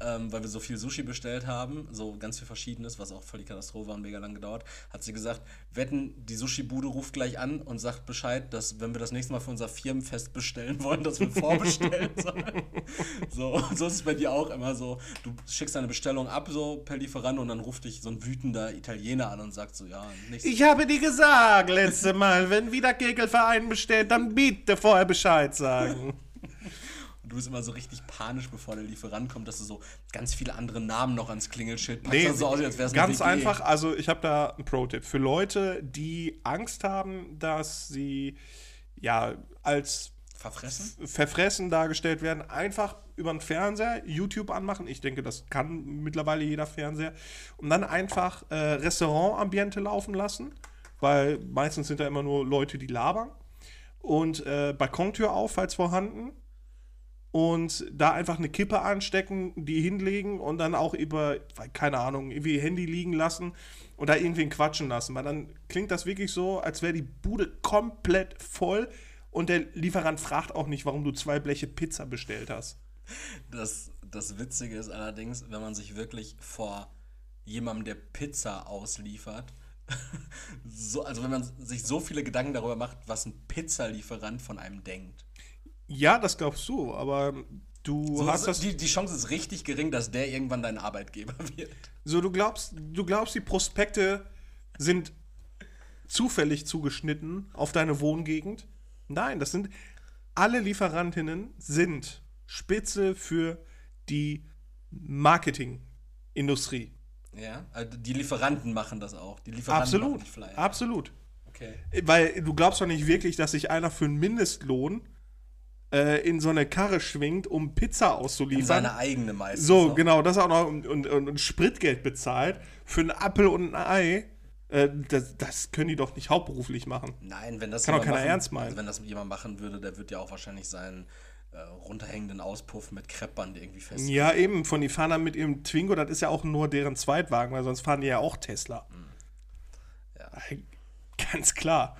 ähm, weil wir so viel Sushi bestellt haben, so ganz viel Verschiedenes, was auch voll die Katastrophe war und mega lang gedauert, hat sie gesagt, wetten, die Sushi-Bude ruft gleich an und sagt Bescheid, dass wenn wir das nächste Mal für unser Firmenfest bestellen wollen, dass wir vorbestellen (laughs) sollen. so, so ist es bei dir auch immer so, du schickst deine Bestellung ab so per Lieferant und dann ruft dich so ein wütender Italiener an und sagt so, ja, nichts. Ich habe dir gesagt, letzte Mal, wenn wieder Kegelverein bestellt, dann bitte vorher Bescheid sagen. (laughs) Du bist immer so richtig panisch, bevor der Lieferant kommt, dass du so ganz viele andere Namen noch ans Klingelschild packst. Nee, so aus, als wär's ganz WG. einfach, also ich habe da einen Pro-Tipp. Für Leute, die Angst haben, dass sie ja als Verfressen? verfressen dargestellt werden, einfach über den Fernseher YouTube anmachen. Ich denke, das kann mittlerweile jeder Fernseher. Und dann einfach äh, Restaurantambiente laufen lassen, weil meistens sind da immer nur Leute, die labern. Und äh, Balkontür auf, falls vorhanden. Und da einfach eine Kippe anstecken, die hinlegen und dann auch über, keine Ahnung, irgendwie Handy liegen lassen und da irgendwen quatschen lassen. Weil dann klingt das wirklich so, als wäre die Bude komplett voll und der Lieferant fragt auch nicht, warum du zwei Bleche Pizza bestellt hast. Das, das Witzige ist allerdings, wenn man sich wirklich vor jemandem, der Pizza ausliefert, (laughs) so, also wenn man sich so viele Gedanken darüber macht, was ein Pizzalieferant von einem denkt. Ja, das glaubst du, aber du So, hast so, das. die, die Chance ist richtig gering, dass der irgendwann dein Arbeitgeber (laughs) wird. So, du glaubst, du glaubst, die Prospekte sind zufällig zugeschnitten auf deine Wohngegend? Nein, das sind alle Lieferantinnen sind Spitze für die Marketingindustrie. Ja, also die Lieferanten machen das auch. Die Lieferanten Absolut, machen Flyer. absolut. Okay. Weil du glaubst doch nicht wirklich, dass sich einer für einen Mindestlohn in so eine Karre schwingt, um Pizza auszuliefern. Seine eigene meistens. So, noch. genau, das auch noch und, und, und Spritgeld bezahlt für einen Apfel und ein Ei. Äh, das, das können die doch nicht hauptberuflich machen. Nein, wenn das Kann doch jemand keiner machen, ernst meinen. Also wenn das jemand machen würde, der wird ja auch wahrscheinlich seinen äh, runterhängenden Auspuff mit Kreppband irgendwie fest. Ja, eben, von die fahren dann mit ihrem Twingo, das ist ja auch nur deren Zweitwagen, weil sonst fahren die ja auch Tesla. Ja. Äh, Ganz klar.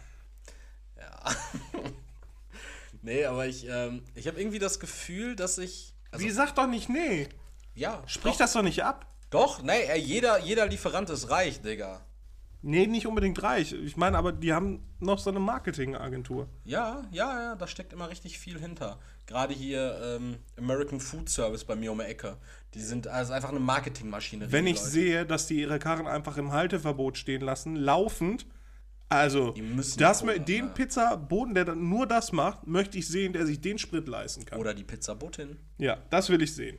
(laughs) Nee, aber ich, ähm, ich habe irgendwie das Gefühl, dass ich. Also, Wie sag doch nicht nee. ja, Sprich doch, das doch nicht ab. Doch, nee, jeder, jeder Lieferant ist reich, Digga. Nee, nicht unbedingt reich. Ich meine, aber die haben noch so eine Marketingagentur. Ja, ja, ja, da steckt immer richtig viel hinter. Gerade hier ähm, American Food Service bei mir um die Ecke. Die sind also einfach eine Marketingmaschine. Wenn ich Leute. sehe, dass die ihre Karren einfach im Halteverbot stehen lassen, laufend, also das, mö- den ja. Pizzaboden, der dann nur das macht, möchte ich sehen, der sich den Sprit leisten kann. Oder die Pizzabotin. Ja, das will ich sehen.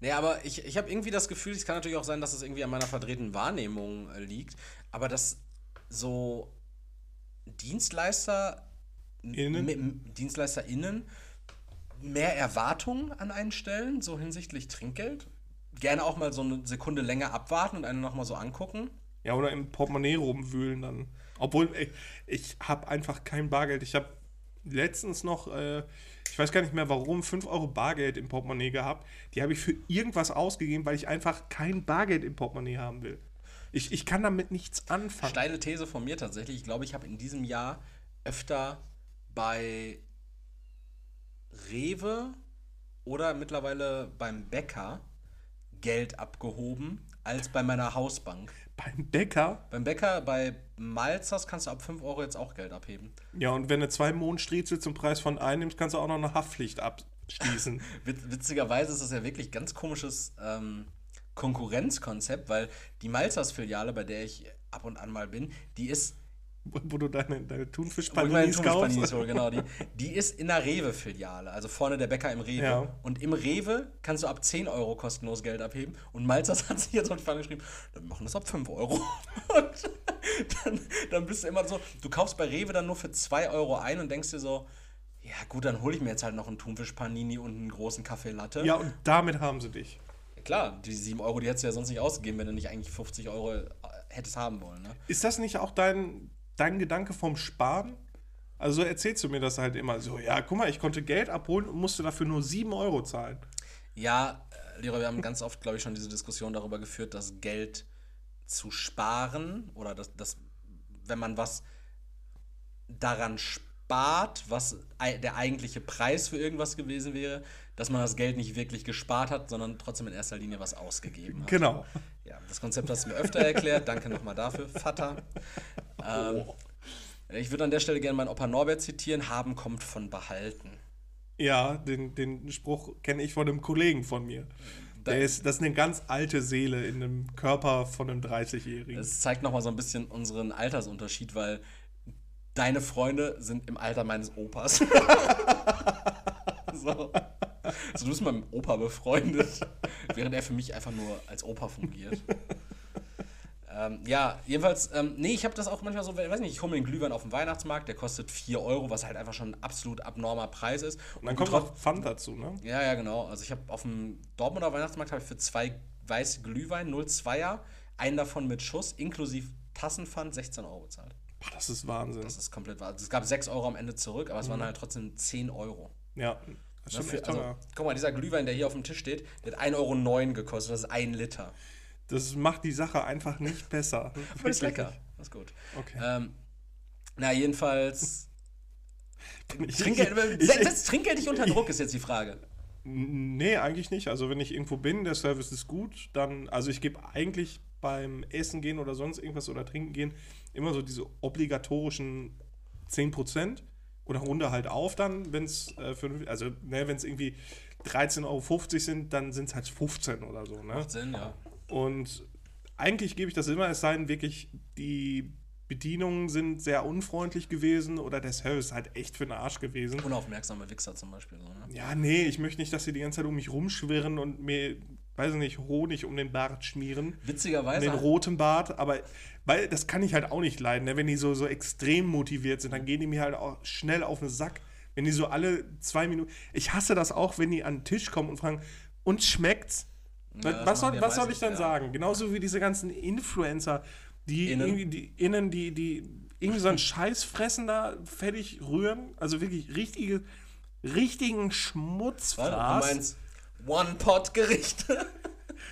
Nee, aber ich, ich habe irgendwie das Gefühl, es kann natürlich auch sein, dass es irgendwie an meiner verdrehten Wahrnehmung äh, liegt, aber dass so Dienstleister, Innen? DienstleisterInnen mehr Erwartungen an einen stellen, so hinsichtlich Trinkgeld. Gerne auch mal so eine Sekunde länger abwarten und einen nochmal so angucken. Ja, oder im Portemonnaie rumwühlen dann. Obwohl, ich, ich habe einfach kein Bargeld. Ich habe letztens noch, äh, ich weiß gar nicht mehr warum, 5 Euro Bargeld im Portemonnaie gehabt. Die habe ich für irgendwas ausgegeben, weil ich einfach kein Bargeld im Portemonnaie haben will. Ich, ich kann damit nichts anfangen. Steile These von mir tatsächlich. Ich glaube, ich habe in diesem Jahr öfter bei Rewe oder mittlerweile beim Bäcker Geld abgehoben als bei meiner Hausbank. Beim Bäcker, Beim Bäcker, bei Malzers kannst du ab 5 Euro jetzt auch Geld abheben. ja, und wenn du zwei Mondstriezel zum Preis von einem nimmst, kannst du auch noch eine Haftpflicht abschließen. (laughs) Witz, witzigerweise ist das ja wirklich ganz komisches ähm, Konkurrenzkonzept, weil die Malzers-Filiale, bei der ich ab und an mal bin, die ist wo, du deine, deine Thunfischpaninis kaufst. genau. Die, die ist in der Rewe-Filiale, also vorne der Bäcker im Rewe. Ja. Und im Rewe kannst du ab 10 Euro kostenlos Geld abheben. Und Malzers (laughs) hat sich jetzt Fahne geschrieben, dann machen das ab 5 Euro. (laughs) Und dann, dann bist du immer so, du kaufst bei Rewe dann nur für 2 Euro ein und denkst dir so, ja gut, dann hole ich mir jetzt halt noch einen Thunfischpanini und einen großen Kaffee Latte. Ja, und damit haben sie dich. Klar, die 7 Euro, die hättest du ja sonst nicht ausgegeben, wenn du nicht eigentlich 50 Euro hättest haben wollen. Ne? Ist das nicht auch dein, dein Gedanke vom Sparen? Also so erzählst du mir das halt immer so, ja, guck mal, ich konnte Geld abholen und musste dafür nur 7 Euro zahlen. Ja, äh, Leroy, wir haben ganz oft, glaube ich, schon diese Diskussion darüber geführt, dass Geld zu sparen oder dass, dass wenn man was daran spart, was ei- der eigentliche Preis für irgendwas gewesen wäre, dass man das Geld nicht wirklich gespart hat, sondern trotzdem in erster Linie was ausgegeben hat. Genau. Ja, das Konzept hast du mir öfter erklärt. Danke nochmal dafür, Vater. Ähm, ich würde an der Stelle gerne meinen Opa Norbert zitieren. Haben kommt von behalten. Ja, den, den Spruch kenne ich von einem Kollegen von mir. Der ist, das ist eine ganz alte Seele in einem Körper von einem 30-Jährigen. Es zeigt nochmal so ein bisschen unseren Altersunterschied, weil deine Freunde sind im Alter meines Opas. (laughs) so. Also du bist mit meinem Opa befreundet, während er für mich einfach nur als Opa fungiert. ähm, ja, jedenfalls, ähm, nee, ich habe das auch manchmal so, ich weiß nicht, ich hole mir den Glühwein auf dem Weihnachtsmarkt, der kostet 4 Euro, was halt einfach schon ein absolut abnormer Preis ist. Und dann kommt noch Pfand dazu, ne? Ja, ja, genau. Also ich habe auf dem Dortmunder Weihnachtsmarkt habe ich für zwei weiße Glühwein, 0,2er, einen davon mit Schuss, inklusive Tassenpfand, 16 Euro bezahlt. Boah, das ist Wahnsinn. Das ist komplett wahr. Also es gab 6 Euro am Ende zurück, aber es waren halt trotzdem 10 Euro. ja, das ist schon Dafür, echt also, guck mal, dieser Glühwein, der hier auf dem Tisch steht, der hat 1,09 Euro gekostet. Das ist ein Liter. Das macht die Sache einfach nicht besser. (laughs) Aber das ist lecker. Das ist gut. Okay. Ähm, na, jedenfalls. Ich- Trinkgeld, ich- Trinkgeld dich unter Druck, ist jetzt die Frage. Nee, eigentlich nicht. Also wenn ich irgendwo bin, der Service ist gut, dann, also ich gebe eigentlich beim Essen gehen oder sonst irgendwas oder trinken gehen immer so diese obligatorischen 10% oder runde halt auf dann, wenn es äh, für, also ne, wenn es irgendwie 13,50 Euro sind, dann sind es halt 15 oder so. Ne? Macht Sinn, ja. Und eigentlich gebe ich das immer, es sei denn wirklich, die Bedienungen sind sehr unfreundlich gewesen oder der Service ist halt echt für den Arsch gewesen. Unaufmerksame Wichser zum Beispiel. So, ne? Ja, nee, ich möchte nicht, dass sie die ganze Zeit um mich rumschwirren und mir, weiß ich nicht, Honig um den Bart schmieren. Witzigerweise. Den roten Bart, aber weil das kann ich halt auch nicht leiden, ne? wenn die so, so extrem motiviert sind, dann gehen die mir halt auch schnell auf den Sack. Wenn die so alle zwei Minuten. Ich hasse das auch, wenn die an den Tisch kommen und fragen, und schmeckt's? Ja, was soll, was soll ich dann ja. sagen? Genauso wie diese ganzen Influencer, die Innen. irgendwie, die innen, die, die irgendwie so einen Scheiß fressen da, fertig rühren. Also wirklich richtige, richtigen? Schmutzfraß. Du meinst One-Pot-Gerichte?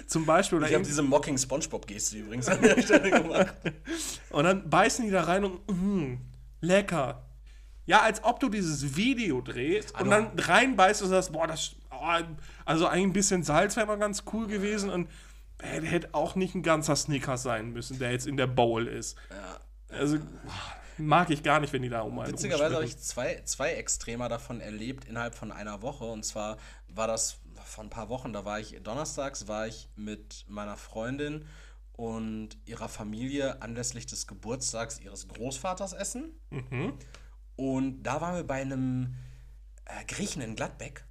Zum Beispiel. Oder Ich habe diese Mocking Spongebob-Geste übrigens an der (laughs) Stelle gemacht. Und dann beißen die da rein und mm, lecker. Ja, als ob du dieses Video drehst und Also- dann reinbeißt und sagst, boah, das, oh, also eigentlich ein bisschen Salz wäre mal ganz cool gewesen und äh, der hätte auch nicht ein ganzer Snickers sein müssen, der jetzt in der Bowl ist. Ja. Also mag ich gar nicht, wenn die da um einen Witzigerweise habe ich zwei, zwei Extremer davon erlebt innerhalb von einer Woche. Und zwar war das vor ein paar Wochen, da war ich, donnerstags war ich mit meiner Freundin und ihrer Familie anlässlich des Geburtstags ihres Großvaters essen. Und da waren wir bei einem äh, Griechen in Gladbeck.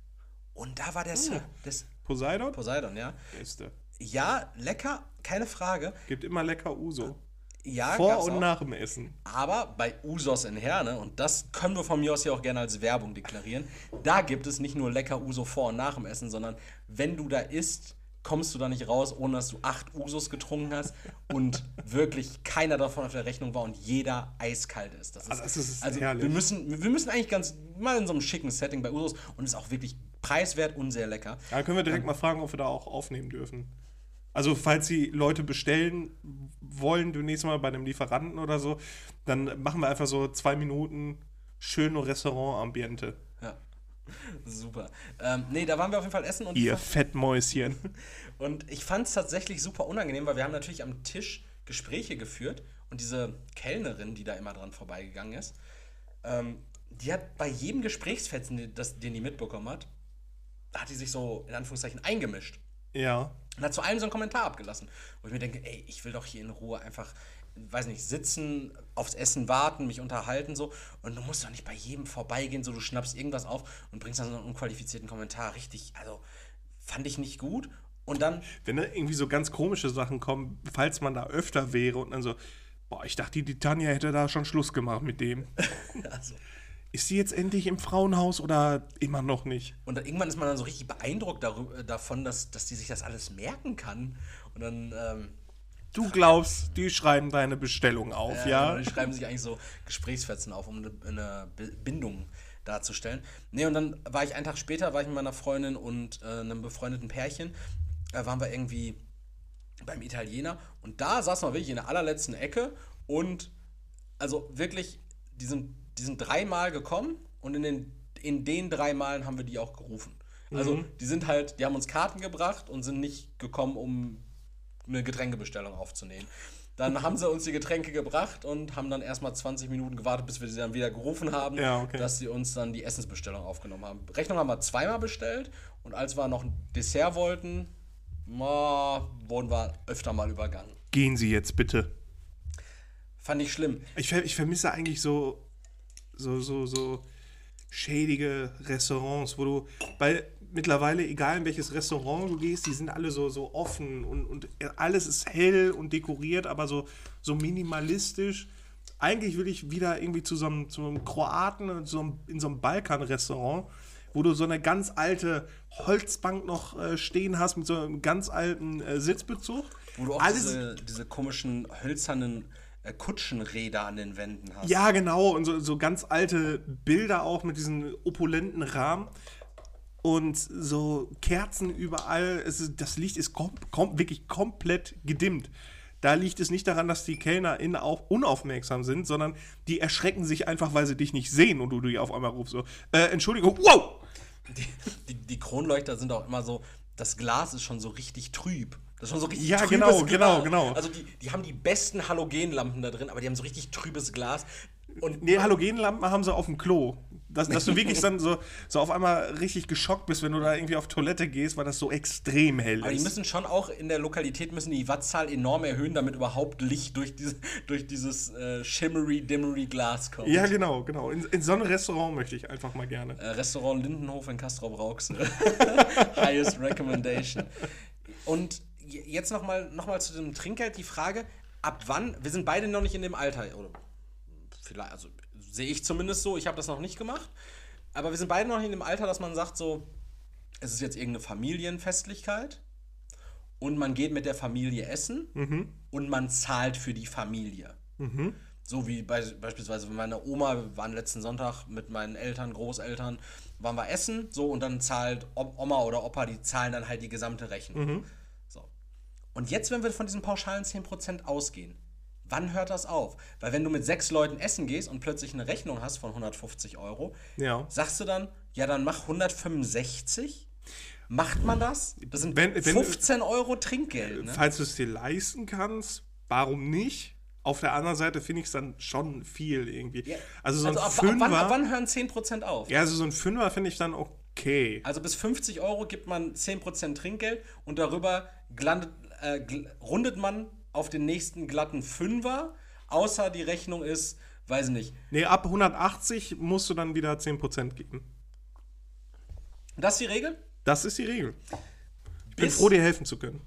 Und da war der Sir, des Poseidon? Poseidon, ja. Beste. Ja, lecker, keine Frage. Gibt immer lecker Uso. Ja, Vor und auch. nach dem Essen. Aber bei Usos in Herne, und das können wir von mir aus hier auch gerne als Werbung deklarieren, da gibt es nicht nur lecker Uso vor und nach dem Essen, sondern wenn du da isst, kommst du da nicht raus, ohne dass du acht Usos getrunken hast und (laughs) wirklich keiner davon auf der Rechnung war und jeder eiskalt ist. Das ist, Ah, das ist also wir müssen, wir müssen eigentlich ganz mal in so einem schicken Setting bei Usos und ist auch wirklich preiswert und sehr lecker. Da können wir direkt mal fragen, ob wir da auch aufnehmen dürfen. Also, falls Sie Leute bestellen wollen, demnächst mal bei einem Lieferanten oder so, dann machen wir einfach so zwei Minuten schöne Restaurantambiente. Ja. Super. Ähm, nee, da waren wir auf jeden Fall essen und Ihr Fettmäuschen. (laughs) Und ich fand es tatsächlich super unangenehm, weil wir haben natürlich am Tisch Gespräche geführt und diese Kellnerin, die da immer dran vorbeigegangen ist, ähm, die hat bei jedem Gesprächsfetzen, das, den die mitbekommen hat, hat die sich so in Anführungszeichen eingemischt Ja. Und hat zu allem so einen Kommentar abgelassen. Wo ich mir denke, ey, ich will doch hier in Ruhe einfach, weiß nicht, sitzen, aufs Essen warten, mich unterhalten so. Und du musst doch nicht bei jedem vorbeigehen, so du schnappst irgendwas auf und bringst dann so einen unqualifizierten Kommentar. Richtig, also fand ich nicht gut. Und dann, Wenn da irgendwie so ganz komische Sachen kommen, falls man da öfter wäre und dann so, boah, ich dachte, die Tanja hätte da schon Schluss gemacht mit dem. (laughs) also, Ist sie jetzt endlich im Frauenhaus oder immer noch nicht? und dann, irgendwann ist man dann so richtig beeindruckt darüber, davon, dass, dass die sich das alles merken kann. Und dann, ähm, Du glaubst, die schreiben deine Bestellung auf, Äh, ja? Die schreiben sich eigentlich so Gesprächsfetzen auf, um eine, eine Bi- Bindung darzustellen. Nee, und dann war ich einen Tag später, war ich mit meiner Freundin und äh, einem befreundeten Pärchen, äh, waren wir irgendwie beim Italiener und da saßen wir wirklich in der allerletzten Ecke und also wirklich, die sind, die sind dreimal gekommen und in den, in den drei Malen haben wir die auch gerufen. Also die sind halt, die haben uns Karten gebracht und sind nicht gekommen, um eine Getränkebestellung aufzunehmen. Dann (laughs) haben sie uns die Getränke gebracht und haben dann erstmal 20 Minuten gewartet, bis wir sie dann wieder gerufen haben, Ja, okay. dass sie uns dann die Essensbestellung aufgenommen haben. Rechnung haben wir zweimal bestellt und als wir noch ein Dessert wollten, ma, wurden wir öfter mal übergangen. Gehen Sie jetzt bitte. Fand ich schlimm. Ich, ich vermisse eigentlich so, so, so, so schädige Restaurants, wo du, weil mittlerweile, egal in welches Restaurant du gehst, die sind alle so, so offen und, und alles ist hell und dekoriert, aber so, so minimalistisch. Eigentlich will ich wieder irgendwie zu so einem, zu einem Kroaten und so einem, in so einem Balkan-Restaurant, wo du so eine ganz alte Holzbank noch äh, stehen hast mit so einem ganz alten äh, Sitzbezug. Wo du auch Alles, diese, diese komischen hölzernen Kutschenräder an den Wänden hast. Ja, genau. Und so, so ganz alte Bilder auch mit diesen opulenten Rahmen. Und so Kerzen überall. Es das Licht ist kom kom wirklich komplett gedimmt. Da liegt es nicht daran, dass die KellnerInnen auch unaufmerksam sind, sondern die erschrecken sich einfach, weil sie dich nicht sehen und du die auf einmal rufst so, äh, Entschuldigung, wow! Die, die, die Kronleuchter sind auch immer so, das Glas ist schon so richtig trüb. Das ist schon so richtig Ja, trübes genau, genau, genau. Also die, die haben die besten Halogenlampen da drin, aber die haben so richtig trübes Glas. Und Nee, Halogenlampen haben sie auf dem Klo. Dass, dass du wirklich dann so, so auf einmal richtig geschockt bist, wenn du da irgendwie auf Toilette gehst, weil das so extrem hell aber die ist. müssen schon auch in der Lokalität müssen die Wattzahl enorm erhöhen, damit überhaupt Licht durch, diese, durch dieses äh, shimmery, dimmery Glas kommt. Ja, genau, genau. In, in so ein Restaurant möchte ich einfach mal gerne. Äh, Restaurant Lindenhof in Castrop-Rauxel. (laughs) Highest Recommendation. Und jetzt nochmal noch mal zu dem Trinkgeld die Frage, ab wann, wir sind beide noch nicht in dem Alter, oder vielleicht, also sehe ich zumindest so, ich habe das noch nicht gemacht, aber wir sind beide noch nicht in dem Alter, dass man sagt so, es ist jetzt irgendeine Familienfestlichkeit und man geht mit der Familie essen und man zahlt für die Familie. So wie bei, beispielsweise meine Oma, wir waren letzten Sonntag mit meinen Eltern, Großeltern, waren wir essen, so und dann zahlt Oma oder Opa, die zahlen dann halt die gesamte Rechnung. So. Und jetzt, wenn wir von diesen pauschalen 10% ausgehen, wann hört das auf? Weil wenn du mit sechs Leuten essen gehst und plötzlich eine Rechnung hast von 150 Euro, Ja. sagst du dann, ja, dann mach 165? Macht man das? Das sind Wenn- wenn- 15 Euro Trinkgeld. Ne? Falls du es dir leisten kannst, warum nicht? Auf der anderen Seite finde ich es dann schon viel irgendwie. Ja. Also so ein ab, ab, Fünfer. wann, ab wann hören 10% auf? ja, also so ein Fünfer finde ich dann okay. Also bis 50 Euro gibt man 10% Trinkgeld und darüber glandet, äh, rundet man auf den nächsten glatten Fünfer, außer die Rechnung ist, weiß ich nicht. Nee, ab 180 musst du dann wieder 10% geben. Das ist die Regel? Das ist die Regel. Ich bin Bis- froh, dir helfen zu können.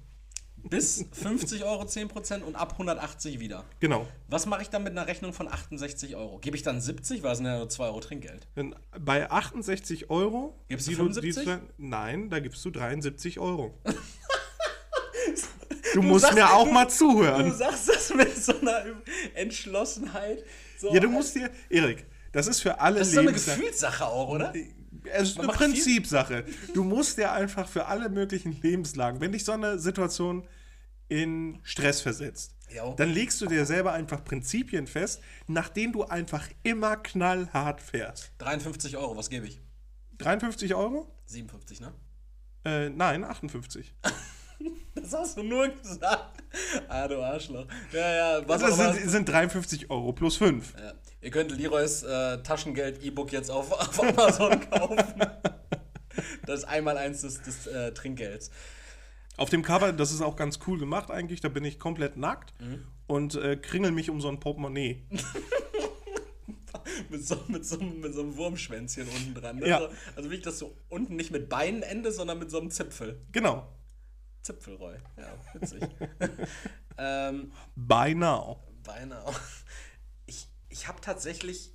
Bis 50 Euro 10% und ab 180 wieder. Genau. Was mache ich dann mit einer Rechnung von 68 Euro? Gebe ich dann 70, weil es sind ja nur 2 Euro Trinkgeld. Wenn, bei 68 Euro. Gibst du die 75? die- nein, da gibst du 73 Euro. (laughs) du musst sagst- mir auch du- mal Du zuhören. sagst das mit so einer Entschlossenheit. So, Ja, du musst dir. Erik, das ist für alle das ist so eine Gefühlssache auch, oder? Es ist Man eine Prinzipsache. (laughs) Du musst dir einfach für alle möglichen Lebenslagen, wenn dich so eine Situation in Stress versetzt, Jo. dann legst du dir selber einfach Prinzipien fest, nach denen du einfach immer knallhart fährst. 53 Euro, was gebe ich? 53 Euro? 57, ne? Äh, nein, 58. (laughs) (laughs) Das hast du nur gesagt. Ah, du Arschloch. Ja, ja, was Das sind, sind 53 Euro plus 5. Ja. Ihr könnt Leroys äh, Taschengeld-E-Book jetzt auf, (laughs) auf Amazon kaufen. Das ist einmal eins des, des äh, Trinkgelds. Auf dem Cover, das ist auch ganz cool gemacht eigentlich, da bin ich komplett nackt Mhm. und äh, kringel mich um so ein Portemonnaie. (laughs) Mit so, mit, so, mit so einem Wurmschwänzchen unten dran. Ne? Ja. So, also wirklich, dass du unten nicht mit Beinen endest, sondern mit so einem Zipfel. Genau. Zipfelroll. Ja, witzig. (laughs) ähm, By now. Beinahe. Ich, ich habe tatsächlich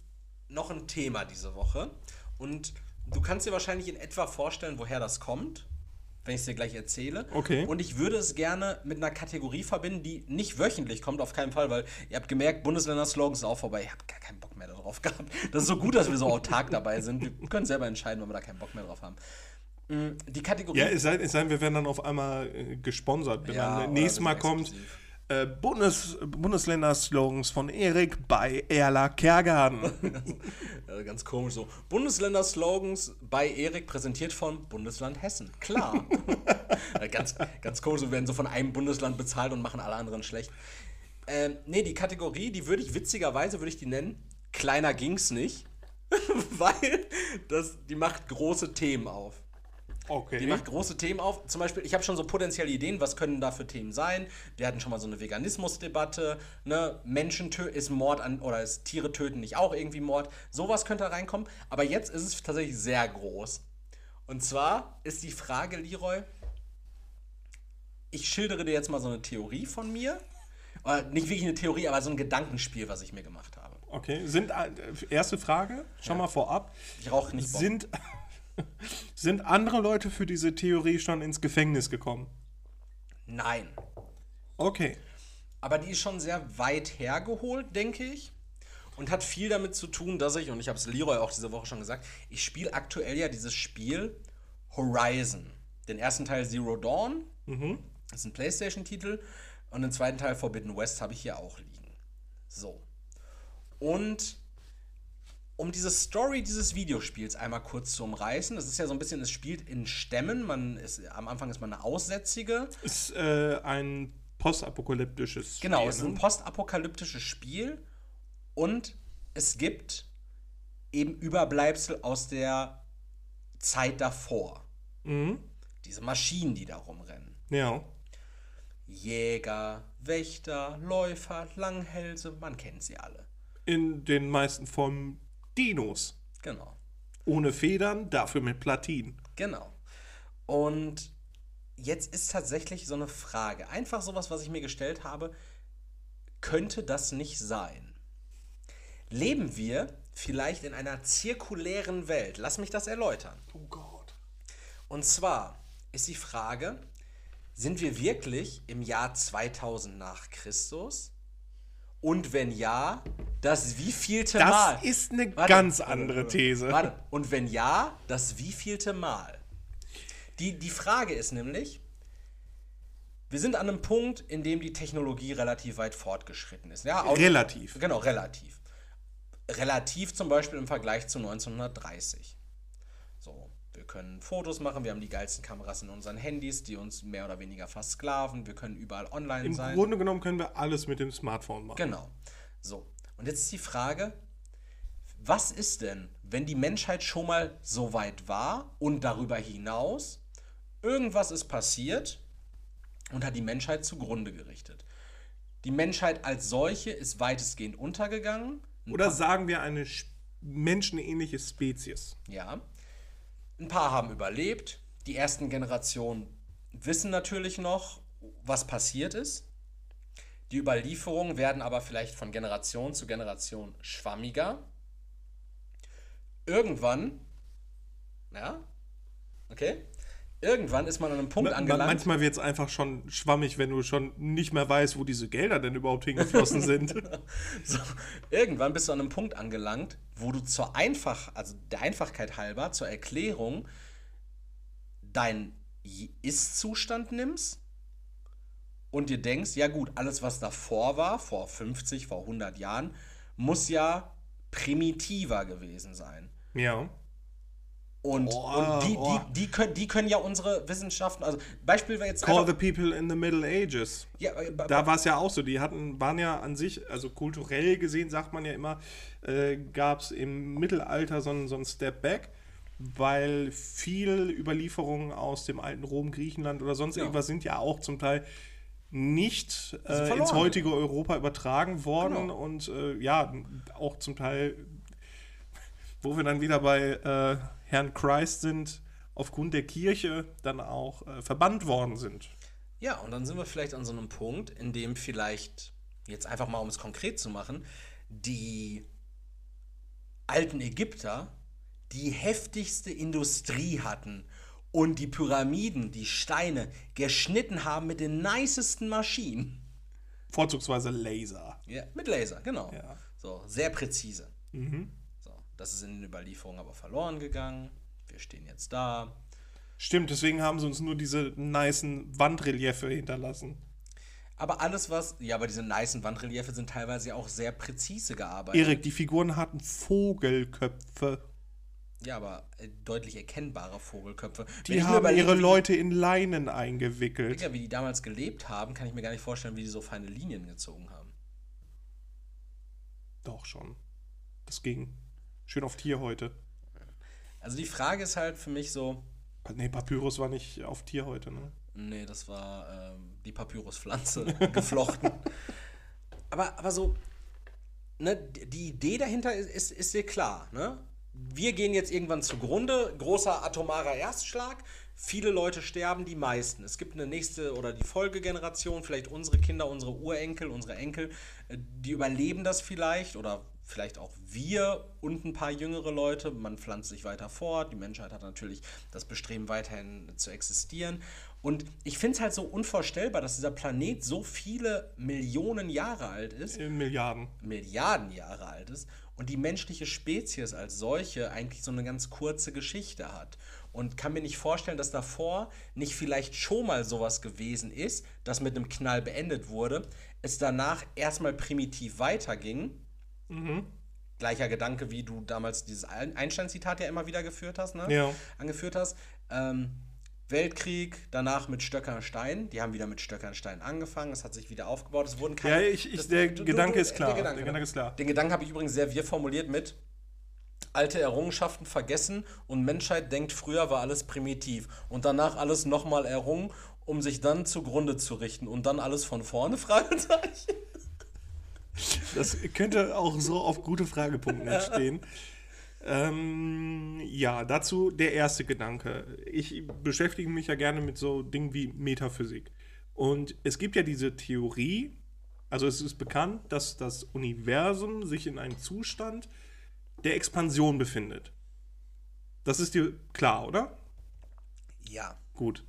noch ein Thema diese Woche. Und du kannst dir wahrscheinlich in etwa vorstellen, woher das kommt, wenn ich es dir gleich erzähle. Okay. Und ich würde es gerne mit einer Kategorie verbinden, die nicht wöchentlich kommt, auf keinen Fall, weil ihr habt gemerkt, Bundesländer-Slogans sind auch vorbei. Ich habe gar keinen Bock mehr darauf gehabt. Das ist so gut, dass wir so autark dabei sind. Wir können selber entscheiden, wenn wir da keinen Bock mehr drauf haben. Mm, Die Kategorie. Ja, es sei, es sei denn, wir werden dann auf einmal äh, gesponsert. Wenn Ja, dann nächstes Mal kommt äh, Bundes, Bundesländer-Slogans von Erik bei Erla Kergarten. Äh, (laughs) ganz komisch so. Bundesländer-Slogans bei Erik präsentiert von Bundesland Hessen. Klar. (laughs) Äh, ganz, ganz komisch, wir werden so von einem Bundesland bezahlt und machen alle anderen schlecht. Ähm, nee, die Kategorie, die würde ich witzigerweise, würde ich die nennen, kleiner ging's nicht. (laughs) Weil das, die macht große Themen auf. Okay. Die macht große Themen auf. Zum Beispiel, ich habe schon so potenzielle Ideen, was können da für Themen sein. Wir hatten schon mal so eine Veganismusdebatte. Ne? Menschen ist Mord an oder ist Tiere töten nicht auch irgendwie Mord. Sowas könnte da reinkommen. Aber jetzt ist es tatsächlich sehr groß. Und zwar ist die Frage, Leroy, ich schildere dir jetzt mal so eine Theorie von mir. Oder nicht wirklich eine Theorie, aber so ein Gedankenspiel, was ich mir gemacht habe. Okay. Sind, äh, erste Frage, schon mal vorab. Ich rauche nicht Bock. Sind, (laughs) sind andere Leute für diese Theorie schon ins Gefängnis gekommen? Nein. Okay. Aber die ist schon sehr weit hergeholt, denke ich. Und hat viel damit zu tun, dass ich, und ich habe es Leroy auch diese Woche schon gesagt, ich spiele aktuell ja dieses Spiel Horizon. Den ersten Teil Zero Dawn. Das ist ein Playstation-Titel. Und den zweiten Teil Forbidden West habe ich hier auch liegen. So. Und um diese Story dieses Videospiels einmal kurz zu umreißen, das ist ja so ein bisschen, es spielt in Stämmen, man ist, am Anfang ist man eine Aussätzige. Ist äh, ein postapokalyptisches Genau, Spiel, es ist ein ne? postapokalyptisches Spiel und es gibt eben Überbleibsel aus der Zeit davor. Mhm. Diese Maschinen, die da rumrennen. Ja. Jäger, Wächter, Läufer, Langhälse, man kennt sie alle. In den meisten Formen Dinos. Genau. Ohne Federn, dafür mit Platin. Genau. Und jetzt ist tatsächlich so eine Frage. Einfach sowas, was ich mir gestellt habe. Könnte das nicht sein? Leben wir vielleicht in einer zirkulären Welt? Lass mich das erläutern. Oh Gott. Und zwar ist die Frage, sind wir wirklich im Jahr 2000 nach Christus? Und wenn ja, das wievielte Das Mal? ist eine Warte, ganz andere. These. Warte. Und wenn ja, das wievielte Mal? Die, die Frage ist nämlich, wir sind an einem Punkt, in dem die Technologie relativ weit fortgeschritten ist. Ja, Relativ. Genau, relativ. Relativ zum Beispiel im Vergleich zu 1930. Können Fotos machen, wir haben die geilsten Kameras in unseren Handys, die uns mehr oder weniger versklaven, wir können überall online Im sein. Grunde genommen können wir alles mit dem Smartphone machen. Genau. So. Und jetzt ist die Frage, was ist denn, wenn die Menschheit schon mal so weit war und darüber hinaus irgendwas ist passiert und hat die Menschheit zugrunde gerichtet? Die Menschheit als solche ist weitestgehend untergegangen. Oder sagen wir eine sch- menschenähnliche Spezies. Ja. Ein paar haben überlebt. Die ersten Generationen wissen natürlich noch, was passiert ist. Die Überlieferungen werden aber vielleicht von Generation zu Generation schwammiger. Irgendwann, ja, okay, irgendwann ist man an einem Punkt Ma- angelangt. Manchmal wird es einfach schon schwammig, wenn du schon nicht mehr weißt, wo diese Gelder denn überhaupt hingeflossen sind. (laughs) So, irgendwann bist du an einem Punkt angelangt, wo du zur Einfach, also der Einfachkeit halber, zur Erklärung deinen Ist-Zustand nimmst und dir denkst, ja gut, alles was davor war, vor 50, vor 100 Jahren, muss ja primitiver gewesen sein. ja. Und, Boah, und die, boah. die, die, können, die können ja unsere Wissenschaften, also Beispiel wäre jetzt Call einfach- the people in the Middle Ages. ja, äh, Da war es ja auch so. Die hatten, waren ja an sich, also kulturell gesehen, sagt man ja immer, äh, gab es im Mittelalter so einen so Step Back, weil viel Überlieferungen aus dem alten Rom, Griechenland oder sonst Ja. irgendwas sind ja auch zum Teil nicht äh, ins heutige Europa übertragen worden Genau. und äh, ja, auch zum Teil, wo wir dann wieder bei äh, Herrn Christ sind, aufgrund der Kirche dann auch äh, verbannt worden sind. Ja, und dann sind wir vielleicht an so einem Punkt, in dem vielleicht, jetzt einfach mal um es konkret zu machen, die alten Ägypter die heftigste Industrie hatten und die Pyramiden, die Steine, geschnitten haben mit den nicesten Maschinen. Vorzugsweise Laser. Ja, mit Laser, genau. Ja. So, sehr präzise. So, das ist in den Überlieferungen aber verloren gegangen. Wir stehen jetzt da. Stimmt, deswegen haben sie uns nur diese nicen Wandreliefe hinterlassen. Aber alles, was. Ja, aber diese nicen Wandreliefe sind teilweise auch sehr präzise gearbeitet. Erik, die Figuren hatten Vogelköpfe. Ja, aber äh, deutlich erkennbare Vogelköpfe. Die haben überlege, ihre Leute in Leinen eingewickelt. Ja, wie die damals gelebt haben, kann ich mir gar nicht vorstellen, wie die so feine Linien gezogen haben. Doch schon. Das ging. Schön auf Tier heute. Also die Frage ist halt für mich so. Nee, Papyrus war nicht auf Tier heute, ne? Nee, das war ähm, die Papyruspflanze (laughs) geflochten. Aber, aber so, ne, die Idee dahinter ist, ist, ist dir klar, ne? Wir gehen jetzt irgendwann zugrunde, großer atomarer Erstschlag, viele Leute sterben, die meisten. Es gibt eine nächste oder die Folgegeneration, vielleicht unsere Kinder, unsere Urenkel, unsere Enkel, äh, die überleben das vielleicht oder vielleicht auch wir und ein paar jüngere Leute. Man pflanzt sich weiter fort. Die Menschheit hat natürlich das Bestreben, weiterhin zu existieren. Und ich finde es halt so unvorstellbar, dass dieser Planet so viele Millionen Jahre alt ist, In Milliarden. Milliarden Jahre alt ist und die menschliche Spezies als solche eigentlich so eine ganz kurze Geschichte hat. Und kann mir nicht vorstellen, dass davor nicht vielleicht schon mal sowas gewesen ist, das mit einem Knall beendet wurde, es danach erstmal primitiv weiterging gleicher Gedanke, wie du damals dieses Einstein-Zitat ja immer wieder geführt hast, ne? Ja. Angeführt hast. Ähm, Weltkrieg, danach mit Stöcker und Stein. Die haben wieder mit Stöcker und Stein angefangen. Es hat sich wieder aufgebaut. Es wurden Ja, ich, ich, das- der du- du- Gedanke du- ist klar. Der Gedanke, der Gedanke ist klar. Den Gedanken habe ich übrigens sehr wir formuliert mit alte Errungenschaften vergessen und Menschheit denkt, früher war alles primitiv und danach alles nochmal errungen, um sich dann zugrunde zu richten und dann alles von vorne? (laughs) Fragezeichen. Das könnte auch so auf gute Fragepunkten entstehen. Ähm, ja, dazu der erste Gedanke. Ich beschäftige mich ja gerne mit so Dingen wie Metaphysik. Und es gibt ja diese Theorie, also es ist bekannt, dass das Universum sich in einem Zustand der Expansion befindet. Das ist dir klar, oder? Ja. Gut.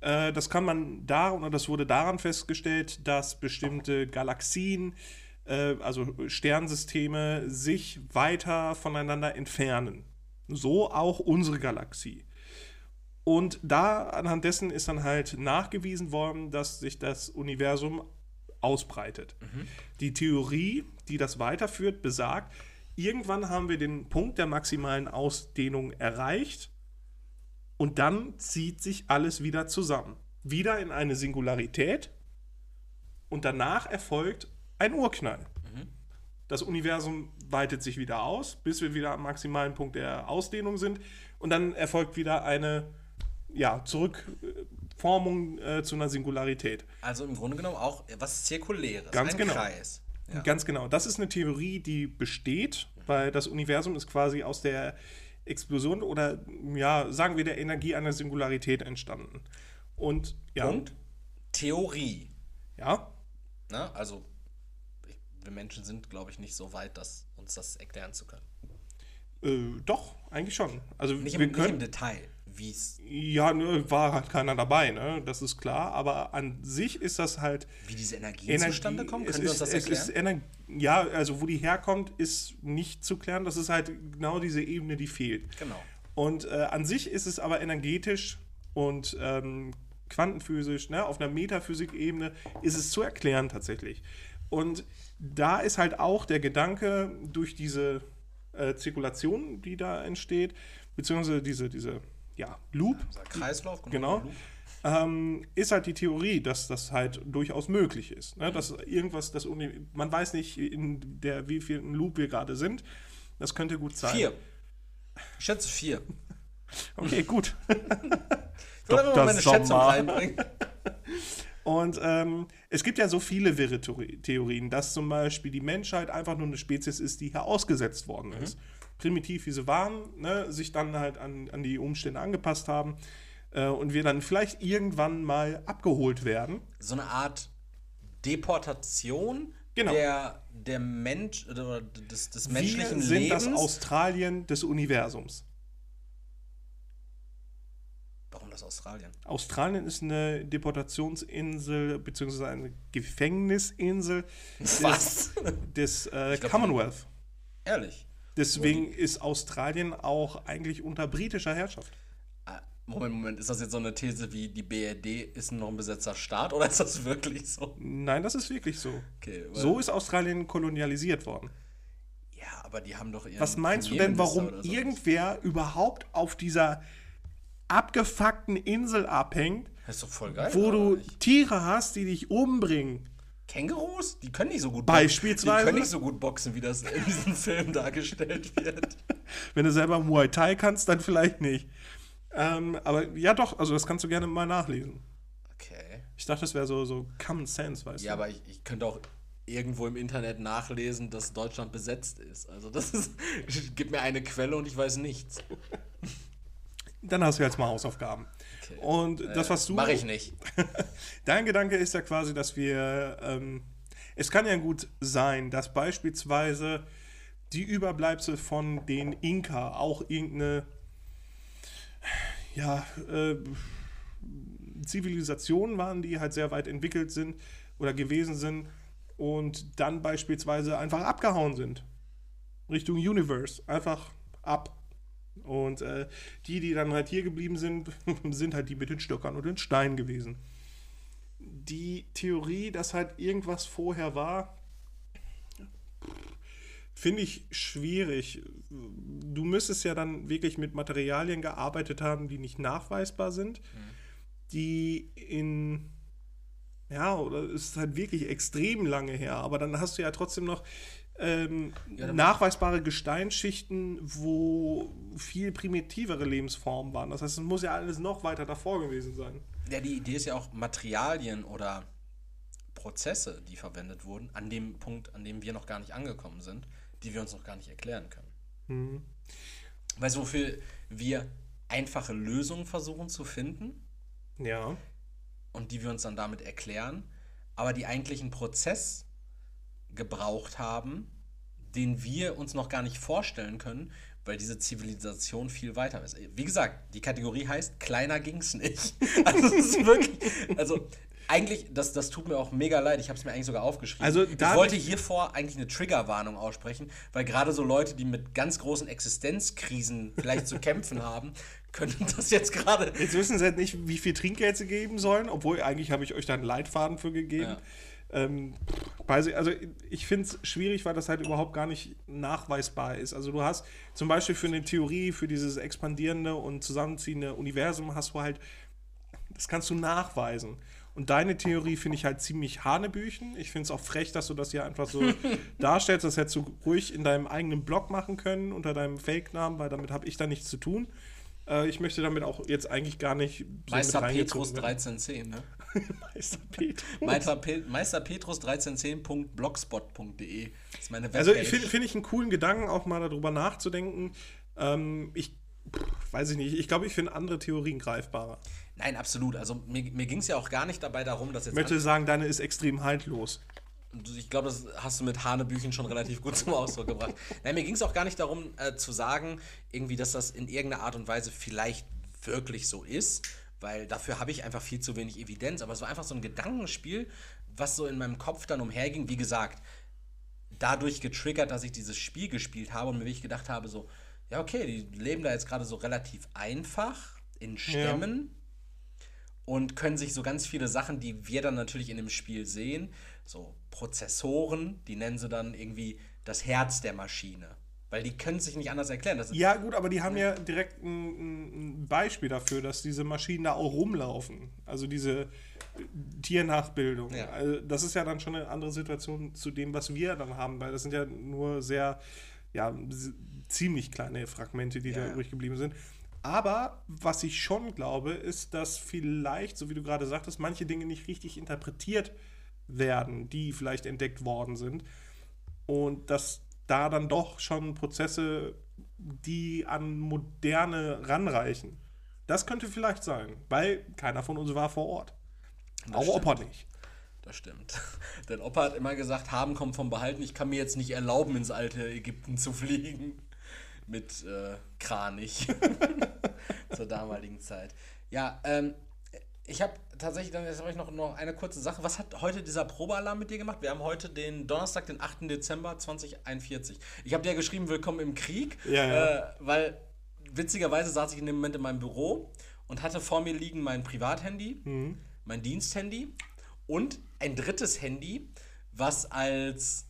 Äh, das kann man da, oder das wurde daran festgestellt, dass bestimmte Galaxien, äh, also Sternsysteme, sich weiter voneinander entfernen. So auch unsere Galaxie. Und da anhand dessen ist dann halt nachgewiesen worden, dass sich das Universum ausbreitet. Die Theorie, die das weiterführt, besagt, irgendwann haben wir den Punkt der maximalen Ausdehnung erreicht und dann zieht sich alles wieder zusammen. Wieder in eine Singularität und danach erfolgt ein Urknall. Das Universum weitet sich wieder aus, bis wir wieder am maximalen Punkt der Ausdehnung sind und dann erfolgt wieder eine ja, Zurückformung äh, zu einer Singularität. Also im Grunde genommen auch was Zirkuläres. Ganz ein genau. Kreis. Ja. Ganz genau. Das ist eine Theorie, die besteht, weil das Universum ist quasi aus der Explosion oder ja, sagen wir der Energie einer Singularität entstanden. Und ja, Punkt. Theorie. ja, Ne? Also wir Menschen sind, glaube ich, nicht so weit, dass uns das erklären zu können. äh, doch, eigentlich schon. Also Nicht im, wir nicht im können, Detail, wie es, ja, ne, war halt keiner dabei, ne? Das ist klar. Aber an sich ist das halt wie diese Energien Energie. zustande kommen. es Können wir uns das erklären? Ener ja, also wo die herkommt, ist nicht zu klären. Das ist halt genau diese Ebene, die fehlt. Genau. Und äh, an sich ist es aber energetisch und ähm, quantenphysisch, ne, auf einer Metaphysik-Ebene ist es zu erklären tatsächlich. Und da ist halt auch der Gedanke durch diese äh, Zirkulation, die da entsteht, beziehungsweise diese, diese ja, Loop, Unser Kreislauf, genau, ähm, ist halt die Theorie, dass das halt durchaus möglich ist. Ne? Dass irgendwas, das man weiß nicht, in der wievielten Loop wir gerade sind. Das könnte gut sein. Vier. Ich schätze vier. (laughs) Okay, gut. (laughs) Ich will einfach mal meine Sommer. Schätzung reinbringen. (laughs) Und ähm, es gibt ja so viele wirre Theori- Theorien, dass zum Beispiel die Menschheit einfach nur eine Spezies ist, die hier ausgesetzt worden ist. Primitiv wie sie waren, ne, sich dann halt an, an die Umstände angepasst haben äh, und wir dann vielleicht irgendwann mal abgeholt werden. So eine Art Deportation Genau. der, der Mensch oder des, des Wir menschlichen sind Lebens. das Australien des Universums. Warum das Australien? Australien ist eine Deportationsinsel beziehungsweise eine Gefängnisinsel (laughs) Was? des äh, glaub, Commonwealth. Ehrlich. Deswegen ist Australien auch eigentlich unter britischer Herrschaft. Ah, Moment, Moment, ist das jetzt so eine These wie die BRD ist noch ein besetzter Staat oder ist das wirklich so? Nein, das ist wirklich so. Okay, So ist Australien kolonialisiert worden. Ja, aber die haben doch ihren Was meinst du denn, warum irgendwer überhaupt auf dieser abgefuckten Insel abhängt, Das ist doch voll geil. wo du? Tiere hast, die dich umbringen? Kängurus? Die können nicht so gut Beispielsweise? Die können nicht so gut boxen, wie das in diesem Film dargestellt wird. (laughs) Wenn du selber Muay Thai kannst, dann vielleicht nicht. Ähm, aber ja, doch, also das kannst du gerne mal nachlesen. Okay. Ich dachte, das wäre so, so Common Sense, weißt Ja, du? aber ich, ich könnte auch irgendwo im Internet nachlesen, dass Deutschland besetzt ist. Also das ist. (laughs) Gib mir eine Quelle und ich weiß nichts. (laughs) Dann hast du jetzt mal Hausaufgaben. Okay. Und das, was du. Mache ich nicht. (laughs) Dein Gedanke ist ja quasi, dass wir. Ähm, es kann ja gut sein, dass beispielsweise die Überbleibsel von den Inka auch irgendeine. Ja, äh, Zivilisationen waren, die halt sehr weit entwickelt sind oder gewesen sind und dann beispielsweise einfach abgehauen sind. Richtung Universe. Einfach ab. Und äh, die, die dann halt hier geblieben sind, (laughs) sind halt die mit den Stöckern und den Steinen gewesen. Die Theorie, dass halt irgendwas vorher war, finde ich schwierig. Du müsstest ja dann wirklich mit Materialien gearbeitet haben, die nicht nachweisbar sind, die in ja, oder es ist halt wirklich extrem lange her, aber dann hast du ja trotzdem noch ähm, Ja, nachweisbare Gesteinsschichten, wo viel primitivere Lebensformen waren. Das heißt, es muss ja alles noch weiter davor gewesen sein. Ja, die Idee ist ja auch Materialien oder Prozesse, die verwendet wurden, an dem Punkt, an dem wir noch gar nicht angekommen sind, die wir uns noch gar nicht erklären können. Weißt du, wofür wir einfache Lösungen versuchen zu finden Ja. und die wir uns dann damit erklären, aber die eigentlich einen Prozess gebraucht haben, den wir uns noch gar nicht vorstellen können, weil diese Zivilisation viel weiter ist. Wie gesagt, die Kategorie heißt, kleiner ging's nicht. (laughs) Also es ist wirklich, also eigentlich, das, das tut mir auch mega leid, ich habe es mir eigentlich sogar aufgeschrieben. Also ich wollte hiervor eigentlich eine Triggerwarnung aussprechen, weil gerade so Leute, die mit ganz großen Existenzkrisen vielleicht zu kämpfen haben, (laughs) können das jetzt gerade Jetzt wissen sie halt nicht, wie viel Trinkgeld sie geben sollen, obwohl eigentlich habe ich euch da einen Leitfaden für gegeben. Ja. Ähm, also ich finde es schwierig, weil das halt überhaupt gar nicht nachweisbar ist. Also du hast zum Beispiel für eine Theorie, für dieses expandierende und zusammenziehende Universum hast du halt, das kannst du nachweisen. Und deine Theorie finde ich halt ziemlich hanebüchen. Ich finde es auch frech, dass du das hier einfach so (laughs) darstellst. Das hättest du ruhig in deinem eigenen Blog machen können, unter deinem Fake-Namen, weil damit habe ich da nichts zu tun. Äh, ich möchte damit auch jetzt eigentlich gar nicht so Meister Petrus reingezogen werden. 1310, ne? (laughs) Meister Petrus. Meister, Pe Meister Petrus 1310.blogspot.de ist meine Webpage. Also ich finde find ich einen coolen Gedanken, auch mal darüber nachzudenken. Ähm, ich pff, weiß ich nicht, ich glaube, ich finde andere Theorien greifbarer. Nein, absolut. Also mir, mir ging es ja auch gar nicht dabei darum, dass Ich jetzt. möchte sagen, deine ist extrem haltlos. Ich glaube, das hast du mit Hanebüchen schon relativ gut zum Ausdruck gebracht. Nein, mir ging es auch gar nicht darum äh, zu sagen, irgendwie, dass das in irgendeiner Art und Weise vielleicht wirklich so ist, weil dafür habe ich einfach viel zu wenig Evidenz. Aber es war einfach so ein Gedankenspiel, was so in meinem Kopf dann umherging. Wie gesagt, dadurch getriggert, dass ich dieses Spiel gespielt habe und mir wirklich gedacht habe, so, ja, okay, die leben da jetzt gerade so relativ einfach in Stämmen und können sich so ganz viele Sachen, die wir dann natürlich in dem Spiel sehen, so Prozessoren, die nennen sie dann irgendwie das Herz der Maschine. Weil die können sich nicht anders erklären. Ja, gut, aber die haben ja direkt ein, ein Beispiel dafür, dass diese Maschinen da auch rumlaufen. Also diese Tiernachbildung. Ja. Also das ist ja dann schon eine andere Situation zu dem, was wir dann haben, weil das sind ja nur sehr, ja, ziemlich kleine Fragmente, die Ja, da ja. übrig geblieben sind. Aber was ich schon glaube, ist, dass vielleicht, so wie du gerade sagtest, manche Dinge nicht richtig interpretiert werden, die vielleicht entdeckt worden sind. Und dass da dann doch schon Prozesse, die an Moderne ranreichen. Das könnte vielleicht sein, weil keiner von uns war vor Ort. Das Auch. Opa nicht. Das stimmt. (laughs) Denn Opa hat immer gesagt, haben kommt vom Behalten. Ich kann mir jetzt nicht erlauben, ins alte Ägypten zu fliegen. Mit äh, Kranich. (laughs) Zur damaligen Zeit. Ja, ähm, ich habe tatsächlich, dann jetzt habe ich noch, noch eine kurze Sache. Was hat heute dieser Probealarm mit dir gemacht? Wir haben heute den Donnerstag, den 8. Dezember 2041. Ich habe dir geschrieben, willkommen im Krieg. Ja, ja. Äh, weil witzigerweise saß ich in dem Moment in meinem Büro und hatte vor mir liegen mein Privathandy, Mhm. mein Diensthandy und ein drittes Handy, was als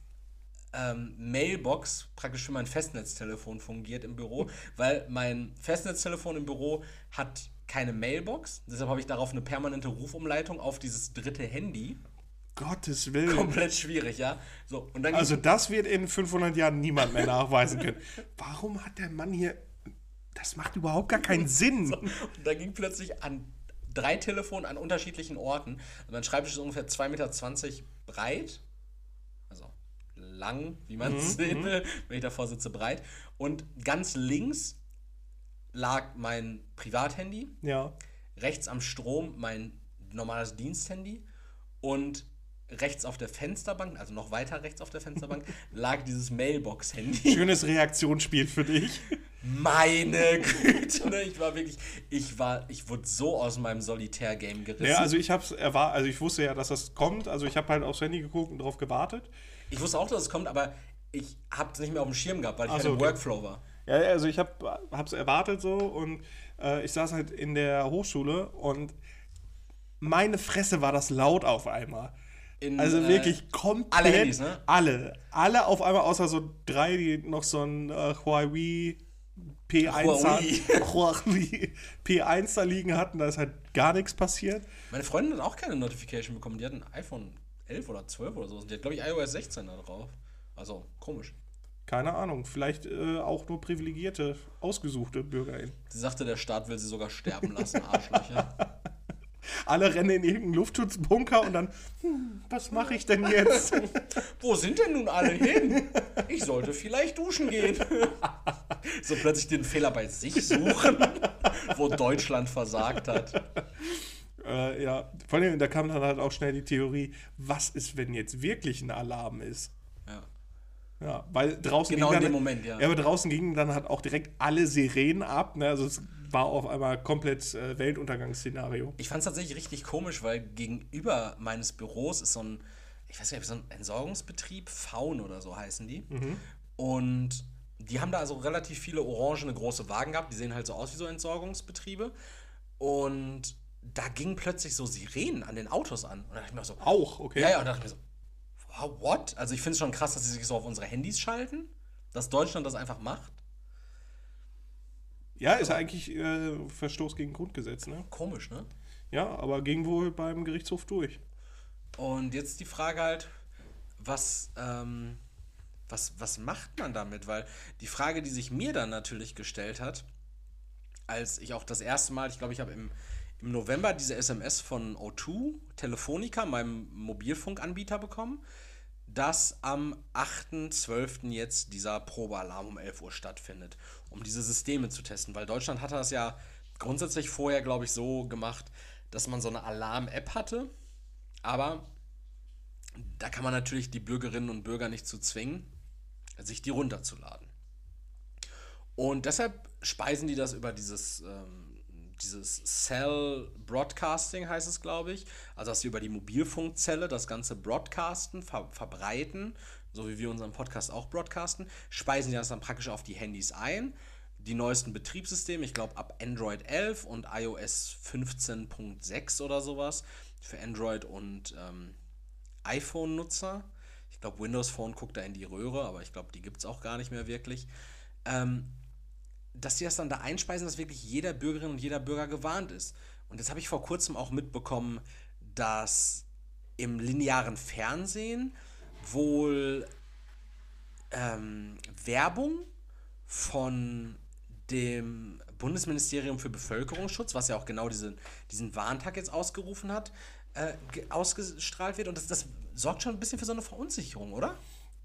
ähm, Mailbox praktisch für mein Festnetztelefon fungiert im Büro, weil mein Festnetztelefon im Büro hat keine Mailbox. Deshalb habe ich darauf eine permanente Rufumleitung auf dieses dritte Handy. Gottes Willen. Komplett schwierig, ja. So, und dann Also das wird in 500 Jahren niemand mehr nachweisen können. (laughs) Warum hat der Mann hier... Das macht überhaupt gar keinen (laughs) Sinn. Und da ging plötzlich an drei Telefonen an unterschiedlichen Orten. Und mein Schreibtisch ist ungefähr 2,20 Meter breit. Also lang, wie man es sehen will, wenn ich davor sitze, breit. Und ganz links lag mein Privathandy, Ja. rechts am Strom mein normales Diensthandy und rechts auf der Fensterbank, also noch weiter rechts auf der Fensterbank, (laughs) lag dieses Mailbox-Handy. Schönes Reaktionsspiel für dich. Meine Güte, ne? ich war wirklich, ich war, ich wurde so aus meinem Solitär-Game gerissen. Ja, also ich hab's erwartet, also ich wusste ja, dass das kommt. Also ich habe halt aufs Handy geguckt und darauf gewartet. ich wusste auch, dass es kommt, aber ich habe es nicht mehr auf dem Schirm gehabt, weil ich Ach halt im. Workflow war. Ja, also ich habe es erwartet so und äh, ich saß halt in der Hochschule und meine Fresse war das laut auf einmal. in, Also äh, wirklich komplett alle Handys, ne? alle. Alle auf einmal, außer so drei, die noch so ein äh, Huawei P1 Huawei P1 da liegen hatten. Da ist halt gar nichts passiert. Meine Freundin hat auch keine Notification bekommen. Die hat ein iPhone 11 oder 12 oder so. Die hat, glaube ich, iOS 16 da drauf. Also, komisch. Keine Ahnung. Vielleicht äh, auch nur privilegierte, ausgesuchte BürgerInnen. Sie sagte, der Staat will sie sogar sterben lassen, Arschlöcher. (laughs) Alle rennen in irgendeinen Luftschutzbunker und dann, hm, was mache ich denn jetzt? (laughs) Wo sind denn nun alle hin? Ich sollte vielleicht duschen gehen. (laughs) So plötzlich den Fehler bei sich suchen, wo Deutschland versagt hat. äh, ja, vor allem, da kam dann halt auch schnell die Theorie, was ist, wenn jetzt wirklich ein Alarm ist? Ja. Weil draußen Genau ging in dann, dem Moment, ja. Ja, aber draußen gingen dann halt auch direkt alle Sirenen ab. Ne? Also es war auf einmal komplett äh, Weltuntergangsszenario. Ich fand es tatsächlich richtig komisch, weil gegenüber meines Büros ist so ein, ich weiß nicht, so ein Entsorgungsbetrieb, Faun oder so heißen die. Und die haben da also relativ viele orangene große Wagen gehabt, die sehen halt so aus wie so Entsorgungsbetriebe. Und da gingen plötzlich so Sirenen an den Autos an. Und da dachte ich mir auch so, Auch, okay. ja, ja, und da dachte ich mir so, what? Also ich finde es schon krass, dass sie sich so auf unsere Handys schalten, dass Deutschland das einfach macht. Ja, ist ja eigentlich äh, Verstoß gegen Grundgesetz, ne? Komisch, ne? Ja, aber ging wohl beim Gerichtshof durch. Und jetzt die Frage halt, was, ähm, was, was macht man damit? Weil die Frage, die sich mir dann natürlich gestellt hat, als ich auch das erste Mal, ich glaube, ich habe im, im November diese SMS von O2, Telefonica, meinem Mobilfunkanbieter bekommen, dass am 8.12. jetzt dieser Probealarm um 11 Uhr stattfindet, um diese Systeme zu testen. Weil Deutschland hatte das ja grundsätzlich vorher, glaube ich, so gemacht, dass man so eine Alarm-App hatte, aber da kann man natürlich die Bürgerinnen und Bürger nicht zu zwingen, sich die runterzuladen. Und deshalb speisen die das über dieses, ähm, dieses Cell Broadcasting, heißt es, glaube ich. Also, dass sie über die Mobilfunkzelle das Ganze broadcasten, ver verbreiten, so wie wir unseren Podcast auch broadcasten, speisen die das dann praktisch auf die Handys ein. Die neuesten Betriebssysteme, ich glaube ab Android 11 und iOS 15.6 oder sowas, für Android und ähm, iPhone-Nutzer. Ich glaube, Windows Phone guckt da in die Röhre, aber ich glaube, die gibt es auch gar nicht mehr wirklich. Ähm, dass die das dann da einspeisen, dass wirklich jeder Bürgerin und jeder Bürger gewarnt ist. Und jetzt habe ich vor kurzem auch mitbekommen, dass im linearen Fernsehen wohl ähm, Werbung von dem Bundesministerium für Bevölkerungsschutz, was ja auch genau diesen, diesen Warntag jetzt ausgerufen hat, äh, ge- ausgestrahlt wird. Und das, das sorgt schon ein bisschen für so eine Verunsicherung, oder?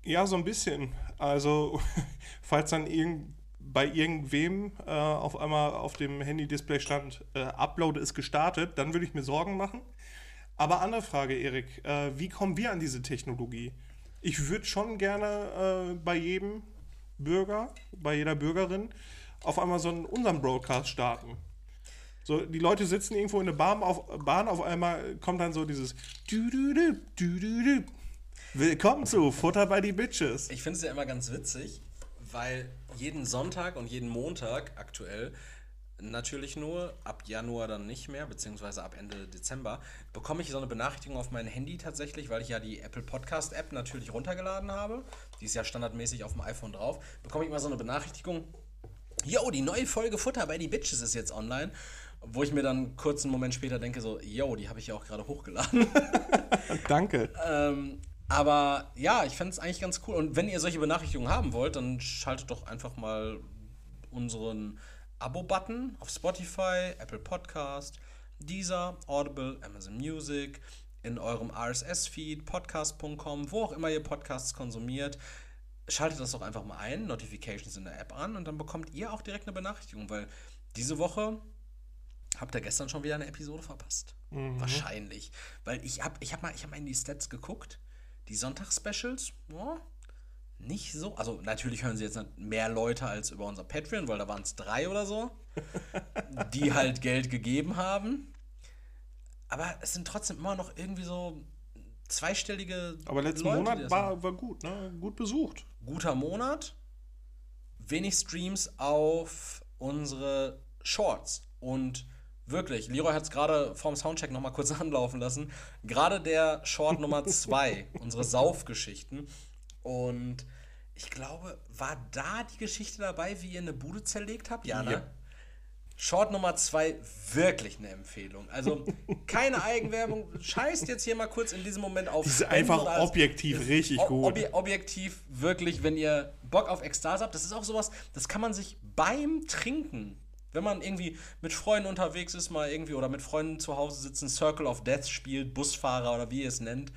Ja, so ein bisschen. Also, (laughs) falls dann irgend, bei irgendwem äh, auf einmal auf dem Handy-Display stand, äh, Upload ist gestartet, dann würde ich mir Sorgen machen. Aber andere Frage, Erik, äh, wie kommen wir an diese Technologie? Ich würde schon gerne äh, bei jedem Bürger, bei jeder Bürgerin auf einmal so einen unseren Broadcast starten. So, die Leute sitzen irgendwo in der Bahn auf, Bahn, auf einmal kommt dann so dieses du-du-du, du-du-du. Willkommen zu Futter bei die Bitches. Ich finde es ja immer ganz witzig, weil jeden Sonntag und jeden Montag aktuell, natürlich nur, ab Januar dann nicht mehr, beziehungsweise ab Ende Dezember, bekomme ich so eine Benachrichtigung auf mein Handy tatsächlich, weil ich ja die Apple Podcast App natürlich runtergeladen habe. Die ist ja standardmäßig auf dem iPhone drauf. Bekomme ich immer so eine Benachrichtigung, yo, die neue Folge Futter bei die Bitches ist jetzt online. Wo ich mir dann kurz einen Moment später denke, so, yo, die habe ich ja auch gerade hochgeladen. (laughs) Danke. Ähm, aber ja, ich fände es eigentlich ganz cool. Und wenn ihr solche Benachrichtigungen haben wollt, dann schaltet doch einfach mal unseren Abo-Button auf Spotify, Apple Podcast, Deezer, Audible, Amazon Music, in eurem RSS-Feed, podcast.com, wo auch immer ihr Podcasts konsumiert. Schaltet das doch einfach mal ein, Notifications in der App an und dann bekommt ihr auch direkt eine Benachrichtigung, weil diese Woche habt ihr gestern schon wieder eine Episode verpasst. Wahrscheinlich. Weil ich habe ich hab mal, ich hab mal in die Stats geguckt. Die Sonntagsspecials, ja, nicht so. Also natürlich hören sie jetzt mehr Leute als über unser Patreon, weil da waren es drei oder so, (laughs) die halt Geld gegeben haben. Aber es sind trotzdem immer noch irgendwie so zweistellige. Aber letzten Leute, Monat war, war gut, ne? Gut besucht. guter Monat, wenig Streams auf unsere Shorts und Wirklich, Leroy hat es gerade vorm Soundcheck nochmal kurz (laughs) anlaufen lassen. Gerade der Short Nummer (laughs) 2, unsere Saufgeschichten. Und ich glaube, war da die Geschichte dabei, wie ihr eine Bude zerlegt habt? Ja, ne? Ja. Short Nummer 2, wirklich eine Empfehlung. Also keine Eigenwerbung. Scheißt jetzt hier mal kurz in diesem Moment auf. Ist einfach objektiv richtig Ob- gut. Obje objektiv, wirklich, wenn ihr Bock auf Ekstase habt, das ist auch sowas, das kann man sich beim Trinken, wenn man irgendwie mit Freunden unterwegs ist, mal irgendwie oder mit Freunden zu Hause sitzen, Circle of Death spielt, Busfahrer oder wie ihr es nennt,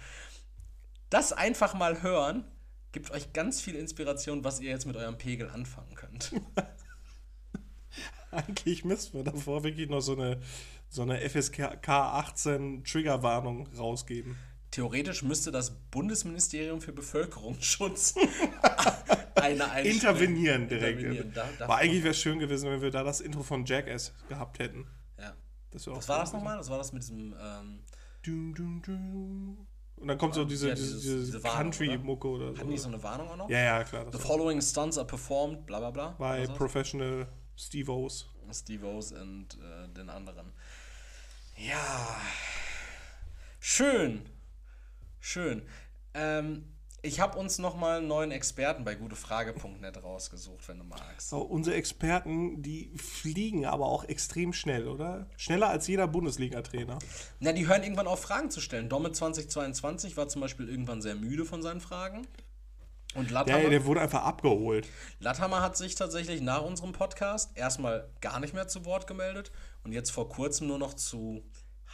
das einfach mal hören, gibt euch ganz viel Inspiration, was ihr jetzt mit eurem Pegel anfangen könnt. (laughs) Eigentlich müssten wir davor wirklich noch so eine, so eine FSK 18 Triggerwarnung rausgeben. Theoretisch müsste das Bundesministerium für Bevölkerungsschutz (laughs) eine. Intervenieren direkt. Intervenieren. Da, da Aber eigentlich wäre es schön gewesen, wenn wir da das Intro von Jackass gehabt hätten. ja. Das Was war das nochmal? Das war das mit diesem. Ähm, Dum, dum, dum. Und dann kommt so diese, Ja, diese, diese, diese Country-Mucke oder so. hatten die so eine Warnung auch noch? Ja, ja, klar. The war following stunts are performed, bla bla bla. bei Oder sowas? Professional Steve-O's. Steve O's und äh, den anderen. Ja. Schön. Schön. Ähm, ich habe uns nochmal einen neuen Experten bei gutefrage.net rausgesucht, wenn du magst. So, unsere Experten, die fliegen aber auch extrem schnell, oder? Schneller als jeder Bundesliga-Trainer. Na, die hören irgendwann auf, Fragen zu stellen. Domme 2022 war zum Beispiel irgendwann sehr müde von seinen Fragen. Und Ja, Latthammer, der wurde einfach abgeholt. Latthammer hat sich tatsächlich nach unserem Podcast erstmal gar nicht mehr zu Wort gemeldet und jetzt vor kurzem nur noch zu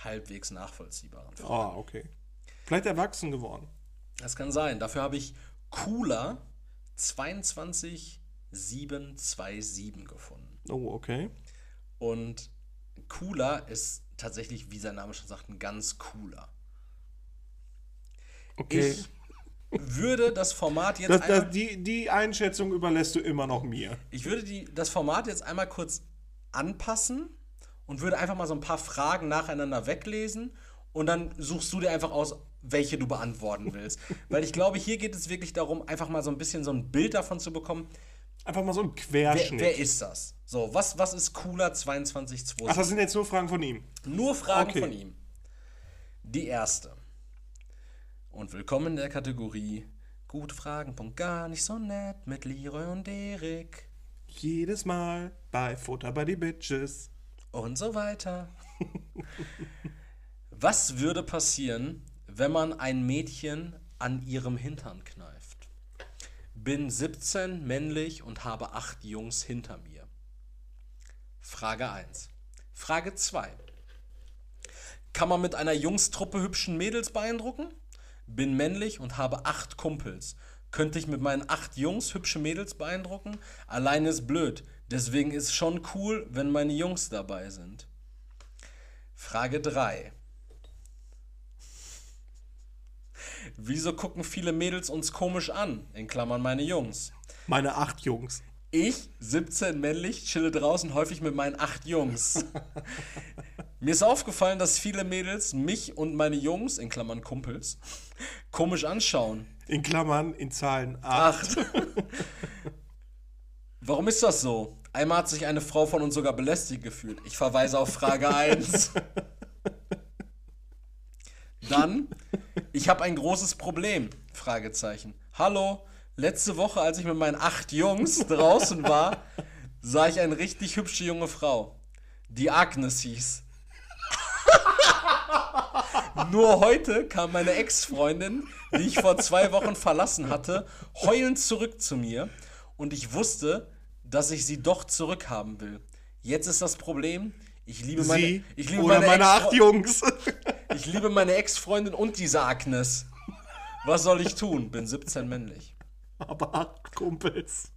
halbwegs nachvollziehbaren Fragen. Ah, okay. Vielleicht erwachsen geworden. Das kann sein. Dafür habe ich Cooler 22727 gefunden. Oh, okay. Und Cooler ist tatsächlich, wie sein Name schon sagt, ein ganz cooler. Okay. Ich würde das Format jetzt das, einmal, das, die, die Einschätzung überlässt du immer noch mir. ich würde die, das Format jetzt einmal kurz anpassen und würde einfach mal so ein paar Fragen nacheinander weglesen und dann suchst du dir einfach aus, welche du beantworten willst. Weil ich glaube, hier geht es wirklich darum, einfach mal so ein bisschen so ein Bild davon zu bekommen, Einfach mal so ein wer, Querschnitt. wer ist das? So, was, was ist cooler 2227? Ach, das sind jetzt nur Fragen von ihm. Nur Fragen Okay. von ihm. Die erste. Und willkommen in der Kategorie Gute Fragen, Punkt gar nicht so nett mit Leroy und Erik Jedes Mal bei Futter bei die Bitches. und so weiter. (laughs) Was würde passieren, wenn man ein Mädchen an ihrem Hintern kneift? Bin 17, männlich und habe acht Jungs hinter mir. Frage 1. Frage 2. Kann man mit einer Jungstruppe hübschen Mädels beeindrucken? Bin männlich und habe acht Kumpels. Könnte ich mit meinen acht Jungs hübsche Mädels beeindrucken? Alleine ist blöd. Deswegen ist schon cool, wenn meine Jungs dabei sind. Frage 3. Wieso gucken viele Mädels uns komisch an? In Klammern meine Jungs. Meine acht Jungs. Ich, 17 männlich, chille draußen häufig mit meinen acht Jungs. (laughs) Mir ist aufgefallen, dass viele Mädels mich und meine Jungs, in Klammern Kumpels, komisch anschauen. In Klammern, in Zahlen acht. Acht. Warum ist das so? Einmal hat sich eine Frau von uns sogar belästigt gefühlt. Ich verweise auf Frage 1. (laughs) Dann, ich habe ein großes Problem. Fragezeichen. Hallo, letzte Woche, als ich mit meinen acht Jungs (laughs) draußen war, sah ich eine richtig hübsche junge Frau, die Agnes hieß. (laughs) Nur heute kam meine Ex-Freundin, die ich vor zwei Wochen verlassen hatte, heulend zurück zu mir und ich wusste, dass ich sie doch zurückhaben will. Jetzt ist das Problem, ich liebe meine, Sie ich liebe oder meine, Ex-Fre- acht Jungs. (laughs) ich liebe meine Ex-Freundin und diese Agnes. Was soll ich tun? Bin 17 männlich. Aber acht Kumpels.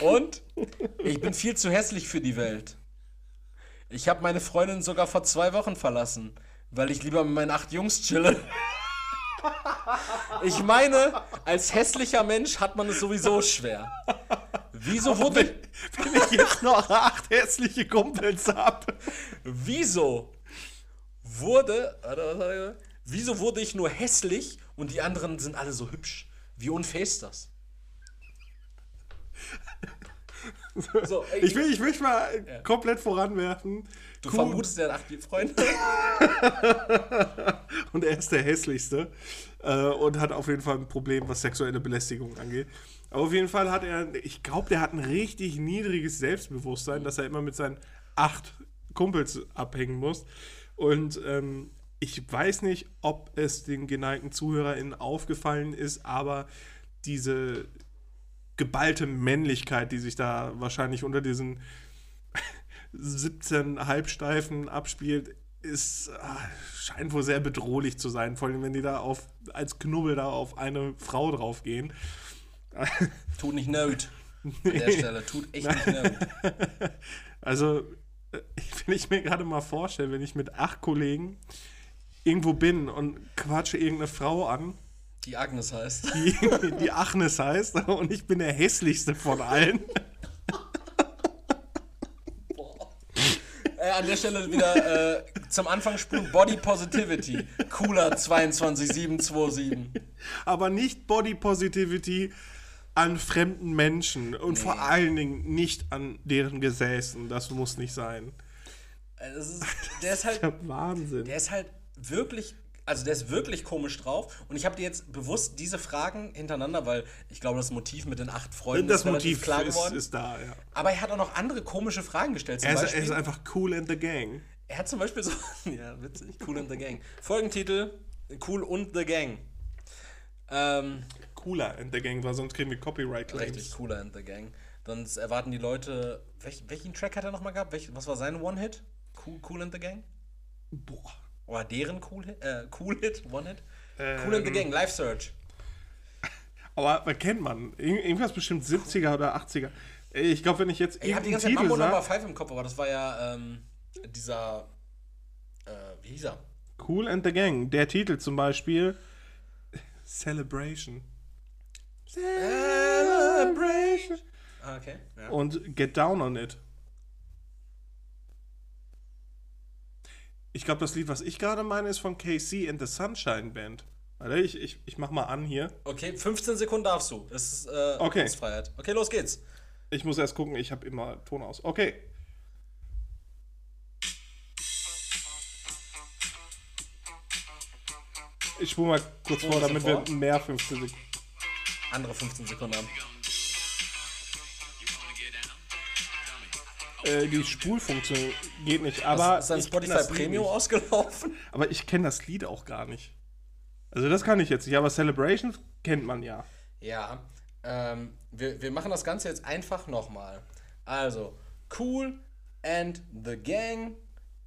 Und ich bin viel zu hässlich für die Welt. Ich habe meine Freundin sogar vor zwei Wochen verlassen, weil ich lieber mit meinen acht Jungs chille. Ich meine, als hässlicher Mensch hat man es sowieso schwer. Wieso wurde, Wenn ich jetzt noch acht hässliche Kumpels habe. wieso wurde, wieso wurde ich nur hässlich und die anderen sind alle so hübsch? Wie unfair ist das? (laughs) So, Ich will, ich möchte mal komplett voranwerfen. Du Cool- vermutest, der hat acht Freunde. (laughs) Und er ist der hässlichste. Äh, und hat auf jeden Fall ein Problem, was sexuelle Belästigung angeht. Aber auf jeden Fall hat er, ich glaube, der hat ein richtig niedriges Selbstbewusstsein, dass er immer mit seinen acht Kumpels abhängen muss. Und ähm, ich weiß nicht, ob es den geneigten ZuhörerInnen aufgefallen ist, aber diese geballte Männlichkeit, die sich da wahrscheinlich unter diesen 17 Halbsteifen abspielt, ist, ah, scheint wohl sehr bedrohlich zu sein. Vor allem, wenn die da auf, als Knubbel da auf eine Frau draufgehen. (laughs) Tut nicht Not. An der Stelle. Tut echt nicht Not. (laughs) Also, äh, wenn ich mir gerade mal vorstelle, wenn ich mit acht Kollegen irgendwo bin und quatsche irgendeine Frau an, Die Agnes heißt. die, die Agnes heißt, (laughs) und ich bin der hässlichste von allen. Äh, an der Stelle wieder äh, zum Anfang spulen Body Positivity. Cooler 22727. aber nicht Body Positivity an fremden Menschen und vor allen Dingen nicht an deren Gesäßen. Das muss nicht sein. Das ist, der ist halt. (laughs) Ja, Wahnsinn. Der ist halt wirklich, also der ist wirklich komisch drauf. Und ich habe dir jetzt bewusst diese Fragen hintereinander, weil ich glaube, das Motiv mit den acht Freunden das ist Motiv klar ist, geworden. ist da, ja. Aber er hat auch noch andere komische Fragen gestellt. Zum Er ist, Beispiel, er ist einfach cool in the gang. er hat zum Beispiel so, (laughs) ja, witzig, Cool and the Gang. Folgentitel, Cool und the Gang. Ähm, Cooler in the gang, weil sonst kriegen wir Copyright Claims. richtig, Cooler and the Gang. Sonst erwarten die Leute, welch, welchen Track hat er nochmal gehabt? Welch, was war sein One-Hit? Cool, cool and the Gang? Boah. Oder deren Cool-Hit? Äh, Cool-Hit? One-Hit? Ähm, Cool and the Gang, Live Search. Aber was kennt man? Ir- Irgendwas bestimmt 70er oder 80er. Ey, Ich glaube, wenn ich jetzt Ich habe die ganze Zeit Mambo Number sag, 5 im Kopf, aber das war ja ähm, dieser. Äh, wie hieß er? Cool and the Gang. Der Titel zum Beispiel Celebration. Celebration. Ah, okay. Ja. Und Get Down on It. Ich glaube, das Lied, was ich gerade meine, ist von KC and the Sunshine Band. Warte, ich, ich, ich mach mal an hier. Okay, 15 Sekunden darfst du. Es ist äh, Okay. Kunstfreiheit. Okay, los geht's. Ich muss erst gucken, ich habe immer Ton aus. Okay. Ich spule mal kurz Spul vor, damit bisschen wir vor. mehr 15 Sekunden. Andere 15 Sekunden haben. Äh, die Spulfunktion geht nicht, aber. ist dein Spotify Premium ausgelaufen? Aber ich kenne das Lied auch gar nicht. Also, das kann ich jetzt nicht, aber Celebrations kennt man ja. Ja. Ähm, wir, wir machen das Ganze jetzt einfach nochmal. Also, Cool and the Gang.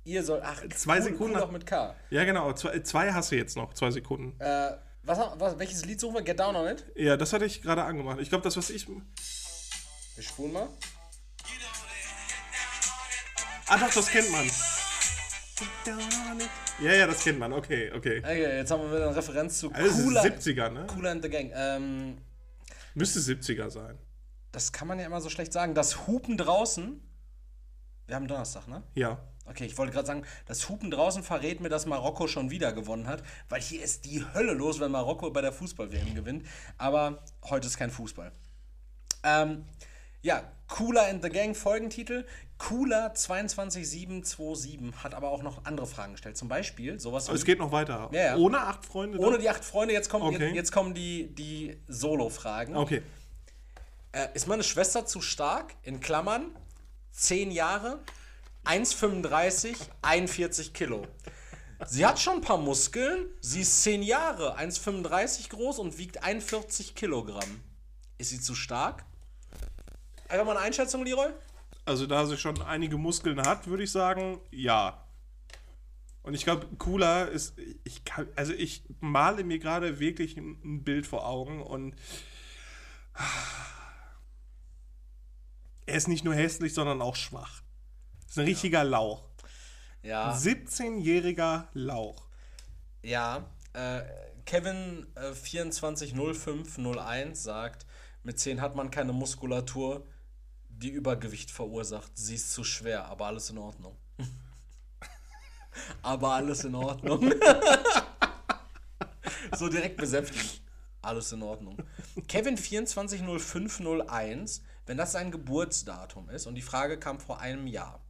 Ihr sollt. Ach, Zwei cool, Sekunden Cool auch mit K. Ja, genau. Zwei, zwei hast du jetzt noch, zwei Sekunden. Äh, was, was, welches Lied suchen wir? Get Down on It? Ja, das hatte ich gerade angemacht. Ich glaube, das, was ich. Wir spulen mal. Ah, doch, das kennt man. Ja, ja, das kennt man. Okay, okay. Okay, jetzt haben wir wieder eine Referenz zu Also, Cooler, es ist 70er, ne? Cooler and the Gang. Ähm, Müsste 70er sein. das kann man ja immer so schlecht sagen. Das Hupen draußen. Wir haben Donnerstag, ne? Ja. Okay, ich wollte gerade sagen, das Hupen draußen verrät mir, dass Marokko schon wieder gewonnen hat, weil hier ist die Hölle los, wenn Marokko bei der Fußball-WM gewinnt. Aber heute ist kein Fußball. Ähm, ja, Cooler and the Gang Folgentitel. Cooler 22727 hat aber auch noch andere Fragen gestellt. Zum Beispiel sowas Aber es wie, geht noch weiter. Ja, ja. Ohne acht Freunde? ohne die acht Freunde, jetzt kommen, Okay. jetzt, jetzt kommen die, die Solo-Fragen. Okay. Äh, ist meine Schwester zu stark? In Klammern, 10 Jahre, 1,35, 41 Kilo. Sie hat schon ein paar Muskeln, sie ist 10 Jahre, 1,35 groß und wiegt 41 Kilogramm. Ist sie zu stark? Einfach mal eine Einschätzung, Leroy? Also, da sie schon einige Muskeln hat, würde ich sagen, ja. Und ich glaube, cooler ist, ich kann, also ich male mir gerade wirklich ein, ein Bild vor Augen und er ist nicht nur hässlich, sondern auch schwach. Ist ein richtiger Lauch. Ja. 17-jähriger Lauch. Ja, äh, Kevin äh, 240501 sagt, mit 10 hat man keine Muskulatur, die Übergewicht verursacht. Sie ist zu schwer, aber alles in Ordnung. (laughs) aber alles in Ordnung. (laughs) so direkt besänftigt. Alles in Ordnung. Kevin 240501, wenn das sein Geburtsdatum ist und die Frage kam vor einem Jahr,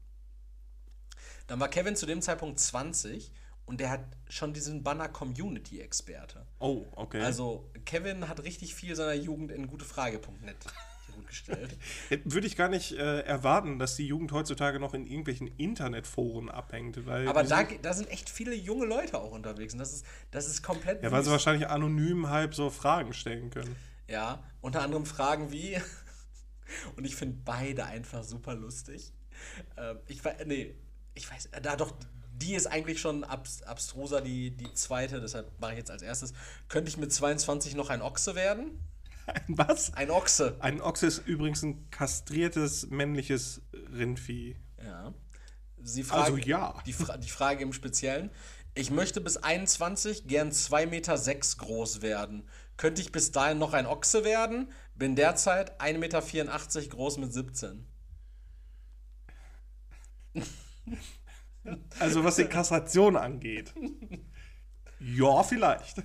dann war Kevin zu dem Zeitpunkt 20 und der hat schon diesen Banner Community-Experte. Oh, okay. Also Kevin hat richtig viel seiner Jugend in gutefrage.net gut gestellt. (laughs) Würde ich gar nicht äh, erwarten, dass die Jugend heutzutage noch in irgendwelchen Internetforen abhängt. Weil Aber da, sind, da sind echt viele junge Leute auch unterwegs und das ist, das ist komplett. ja, weil sie wahrscheinlich anonym halb so Fragen stellen können. Ja, unter anderem Fragen wie, (laughs) und ich finde beide einfach super lustig. Ähm, ich weiß, nee, ich weiß, äh, da doch, die ist eigentlich schon abs abstruser, die, die zweite, deshalb mache ich jetzt als erstes. Könnte ich mit 22 noch ein Ochse werden? Ein was? Ein Ochse. Ein Ochse ist übrigens ein kastriertes männliches Rindvieh. Ja. Sie fragt, Also ja. Die, Fra die Frage im Speziellen. Ich möchte bis 21 gern 2,6 Meter sechs groß werden. Könnte ich bis dahin noch ein Ochse werden? Bin derzeit 1,84 Meter groß mit 17. Also was die Kastration angeht. (laughs) Ja, vielleicht.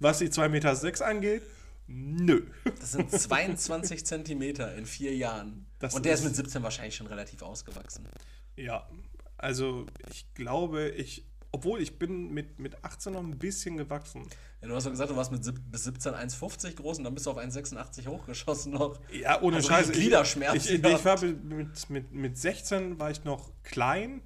Was die 2,6 Meter sechs angeht, nö. Das sind 22 (laughs) Zentimeter in vier Jahren. Das Und der ist ist- mit 17 wahrscheinlich schon relativ ausgewachsen. Ja, also ich glaube, ich, obwohl ich bin mit, mit 18 noch ein bisschen gewachsen. Ja, du hast doch gesagt, du warst mit bis 17 1,50 groß und dann bist du auf 1,86 hochgeschossen noch. Ja, ohne Also Scheiße. Gliederschmerzen Ich, ich, ich war mit, mit, mit 16 war ich noch klein,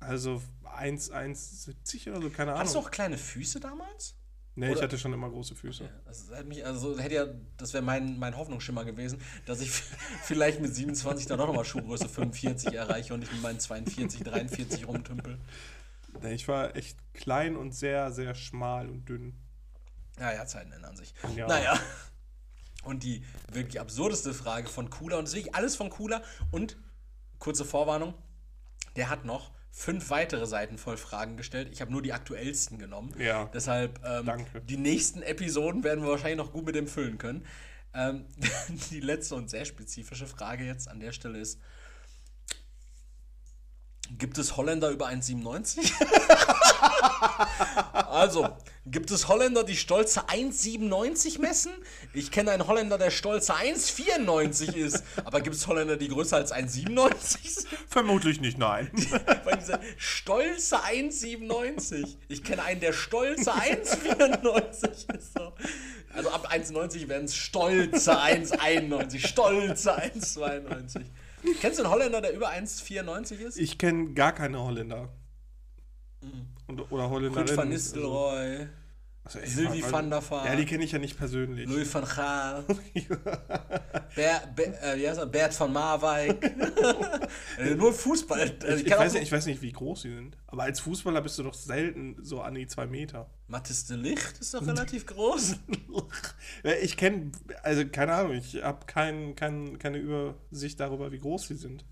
also 1, 1,70 oder so, keine Ahnung. Hast du auch kleine Füße damals? Nee, ich oder- hatte schon immer große Füße. Das hätte mich, also hätte ja, das wäre mein, mein Hoffnungsschimmer gewesen, dass ich (laughs) vielleicht mit 27 dann doch nochmal Schuhgröße 45 erreiche und nicht mit meinen 42, 43 rumtümpel. Nee, ich war echt klein und sehr, sehr schmal und dünn. Ja, ja, Zeiten ändern sich. Ja. Naja. Und die wirklich absurdeste Frage von Cooler, und das ist wirklich alles von Cooler. Und, kurze Vorwarnung, der hat noch fünf weitere Seiten voll Fragen gestellt. Ich habe nur die aktuellsten genommen. Ja. Deshalb, ähm, Danke. die nächsten Episoden werden wir wahrscheinlich noch gut mit dem füllen können. Ähm, (laughs) die letzte und sehr spezifische Frage jetzt an der Stelle ist: Gibt es Holländer über 1,97? (laughs) also, gibt es Holländer, die stolze 1,97 messen? Ich kenne einen Holländer, der stolze 1,94 ist. Aber gibt es Holländer, die größer als 1,97 sind? Vermutlich nicht, nein. (laughs) Weil diese stolze 1,97. Ich kenne einen, der stolze 1,94 ist. So. Also ab 1,90 werden es stolze 1,91, stolze 1,92. Kennst du einen Holländer, der über 1,94 ist? Ich kenne gar keine Holländer. Und, oder Holländerinnen. Ruud van Nistelrooy, Also, ey, Sylvie weil- van der Vaart. Ja, die kenne ich ja nicht persönlich. Louis van Gaal, (laughs) Ber, Ber, äh, er? Bert van Marwijk. (laughs) Äh, Nur Fußball. Also Ich, ich, weiß nicht, ich weiß nicht, wie groß sie sind. Aber als Fußballer bist du doch selten so an die zwei Meter. Mathis de Licht ist doch relativ groß. (laughs) Ich kenne, also keine Ahnung, ich habe kein, kein, keine Übersicht darüber, wie groß sie sind.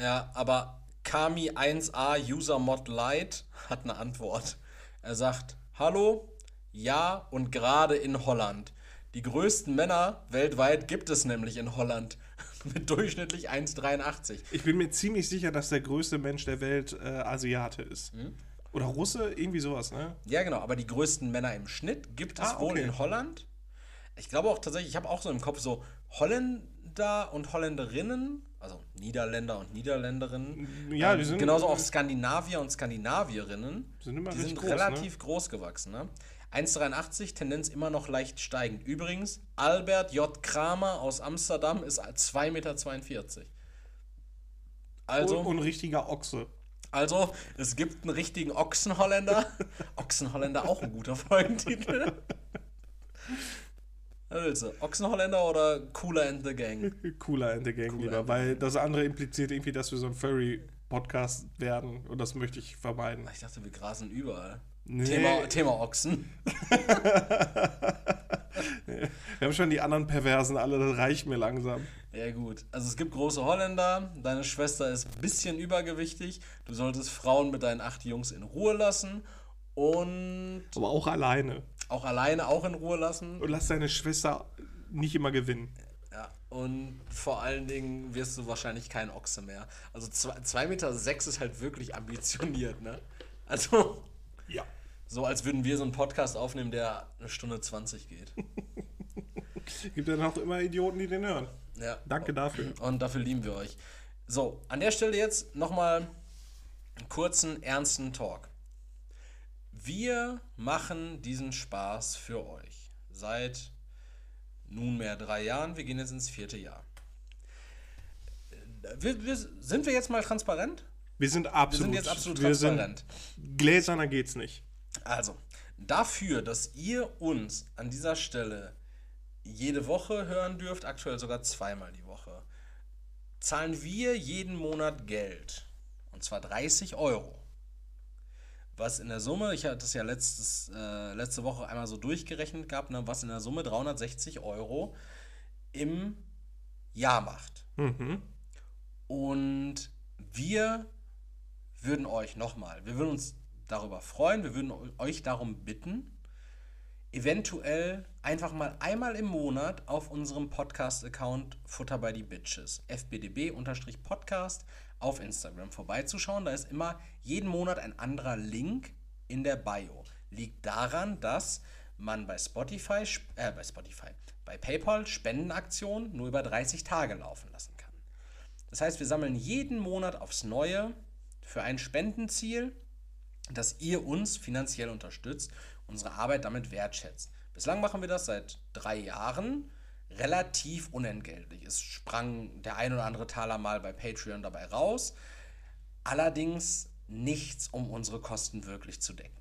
Ja, aber Kami 1a User Mod Lite hat eine Antwort. Er sagt: Hallo, ja und gerade in Holland. Die größten Männer weltweit gibt es nämlich in Holland. (laughs) Mit durchschnittlich 1,83. Ich bin mir ziemlich sicher, dass der größte Mensch der Welt äh, Asiate ist. Hm? Oder Russe, irgendwie sowas, ne? Ja, genau, aber die größten Männer im Schnitt gibt es Ah, wohl okay. in Holland. Ich glaube auch tatsächlich, ich habe auch so im Kopf so Holländer und Holländerinnen, also Niederländer und Niederländerinnen. Ja, ähm, die sind- genauso auch Skandinavier und Skandinavierinnen. Sind immer die sind groß, relativ groß gewachsen. Ne? 1,83, Tendenz immer noch leicht steigend. Übrigens, Albert J. Kramer aus Amsterdam ist 2,42 Meter. Also, Und, und richtiger Ochse. also, es gibt einen richtigen Ochsenholländer. (laughs) Ochsenholländer auch ein guter Folgentitel. (laughs) Also, Ochsenholländer oder Cooler and the Gang? (laughs) Cooler in the Gang Cooler lieber, weil das andere impliziert irgendwie, dass wir so ein Furry-Podcast werden und das möchte ich vermeiden. Ich dachte, wir grasen überall. Nee. Thema, Thema Ochsen. (laughs) (laughs) Wir haben schon die anderen Perversen alle, das reicht mir langsam. Ja, gut. Also, es gibt große Holländer. Deine Schwester ist ein bisschen übergewichtig. Du solltest Frauen mit deinen acht Jungs in Ruhe lassen. Und Aber auch alleine. Auch alleine auch in Ruhe lassen. Und lass deine Schwester nicht immer gewinnen. Ja, und vor allen Dingen wirst du wahrscheinlich kein Ochse mehr. Also 2,6 Meter sechs ist halt wirklich ambitioniert, ne? Also, Ja. so als würden wir so einen Podcast aufnehmen, der eine Stunde 20 geht. (laughs) Gibt ja noch immer Idioten, die den hören. Ja. Danke dafür. Und dafür lieben wir euch. So, an der Stelle jetzt nochmal einen kurzen, ernsten Talk. Wir machen diesen Spaß für euch. Seit nunmehr drei Jahren. Wir gehen jetzt ins vierte Jahr. Wir, wir, sind wir jetzt mal transparent? Wir sind Wir absolut. sind jetzt absolut wir sind- transparent. Gläserner geht's nicht. Also, dafür, dass ihr uns an dieser Stelle jede Woche hören dürft, aktuell sogar zweimal die Woche, zahlen wir jeden Monat Geld. Und zwar 30 Euro. Was in der Summe, ich hatte das ja letztes, äh, letzte Woche einmal so durchgerechnet gehabt, ne, was in der Summe 360 Euro im Jahr macht. Mhm. Und wir würden euch nochmal, wir würden uns darüber freuen, wir würden euch darum bitten, eventuell einfach mal einmal im Monat auf unserem Podcast-Account Futter bei die Bitches, fbdb-podcast auf Instagram vorbeizuschauen. Da ist immer jeden Monat ein anderer Link in der Bio. Liegt daran, dass man bei Spotify, sp- äh, bei Spotify, bei PayPal Spendenaktionen nur über 30 Tage laufen lassen kann. Das heißt, wir sammeln jeden Monat aufs Neue für ein Spendenziel, dass ihr uns finanziell unterstützt, unsere Arbeit damit wertschätzt. Bislang machen wir das seit drei Jahren relativ unentgeltlich. Es sprang der ein oder andere Taler mal bei Patreon dabei raus, allerdings nichts, um unsere Kosten wirklich zu decken.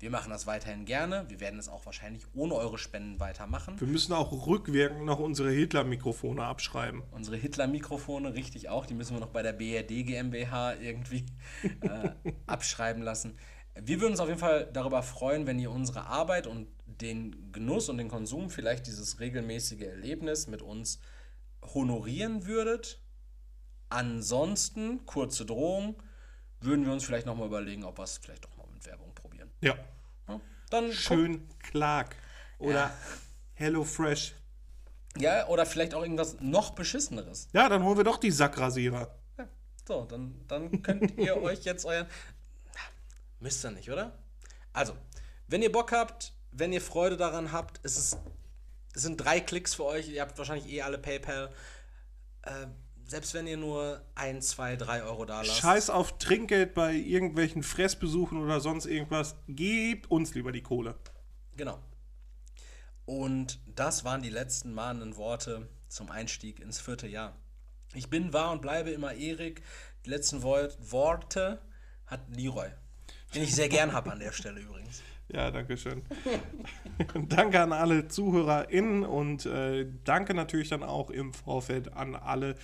Wir machen das weiterhin gerne. Wir werden es auch wahrscheinlich ohne eure Spenden weitermachen. Wir müssen auch rückwirkend noch unsere Hitler-Mikrofone abschreiben. Unsere Hitler-Mikrofone, richtig auch, die müssen wir noch bei der BRD GmbH irgendwie (laughs) äh, abschreiben lassen. Wir würden uns auf jeden Fall darüber freuen, wenn ihr unsere Arbeit und den Genuss und den Konsum, vielleicht dieses regelmäßige Erlebnis mit uns honorieren würdet. Ansonsten, kurze Drohung, würden wir uns vielleicht nochmal überlegen, ob wir es vielleicht doch mal mit Werbung probieren. Ja. Ja, Dann Schön Clark. Oder Hello Fresh. Ja, oder vielleicht auch irgendwas noch beschisseneres. Ja, dann holen wir doch die Sackrasierer. Ja, so, dann, dann könnt ihr (laughs) euch jetzt euren. Müsst ihr nicht, oder? Also, wenn ihr Bock habt, wenn ihr Freude daran habt, ist es, es sind drei Klicks für euch. Ihr habt wahrscheinlich eh alle PayPal. Äh, selbst wenn ihr nur ein, zwei, drei Euro da lasst. Scheiß auf Trinkgeld bei irgendwelchen Fressbesuchen oder sonst irgendwas. Gebt uns lieber die Kohle. Genau. Und das waren die letzten mahnenden Worte zum Einstieg ins vierte Jahr. Ich bin, war und bleibe immer Erik. Die letzten Wor Worte hat Leroy. Den ich sehr gern habe an der Stelle übrigens. Ja, danke schön. (laughs) danke an alle ZuhörerInnen und äh, danke natürlich dann auch im Vorfeld an alle,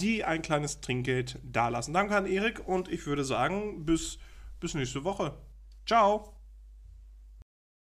die ein kleines Trinkgeld dalassen. Danke an Erik und ich würde sagen, bis, bis nächste Woche. Ciao.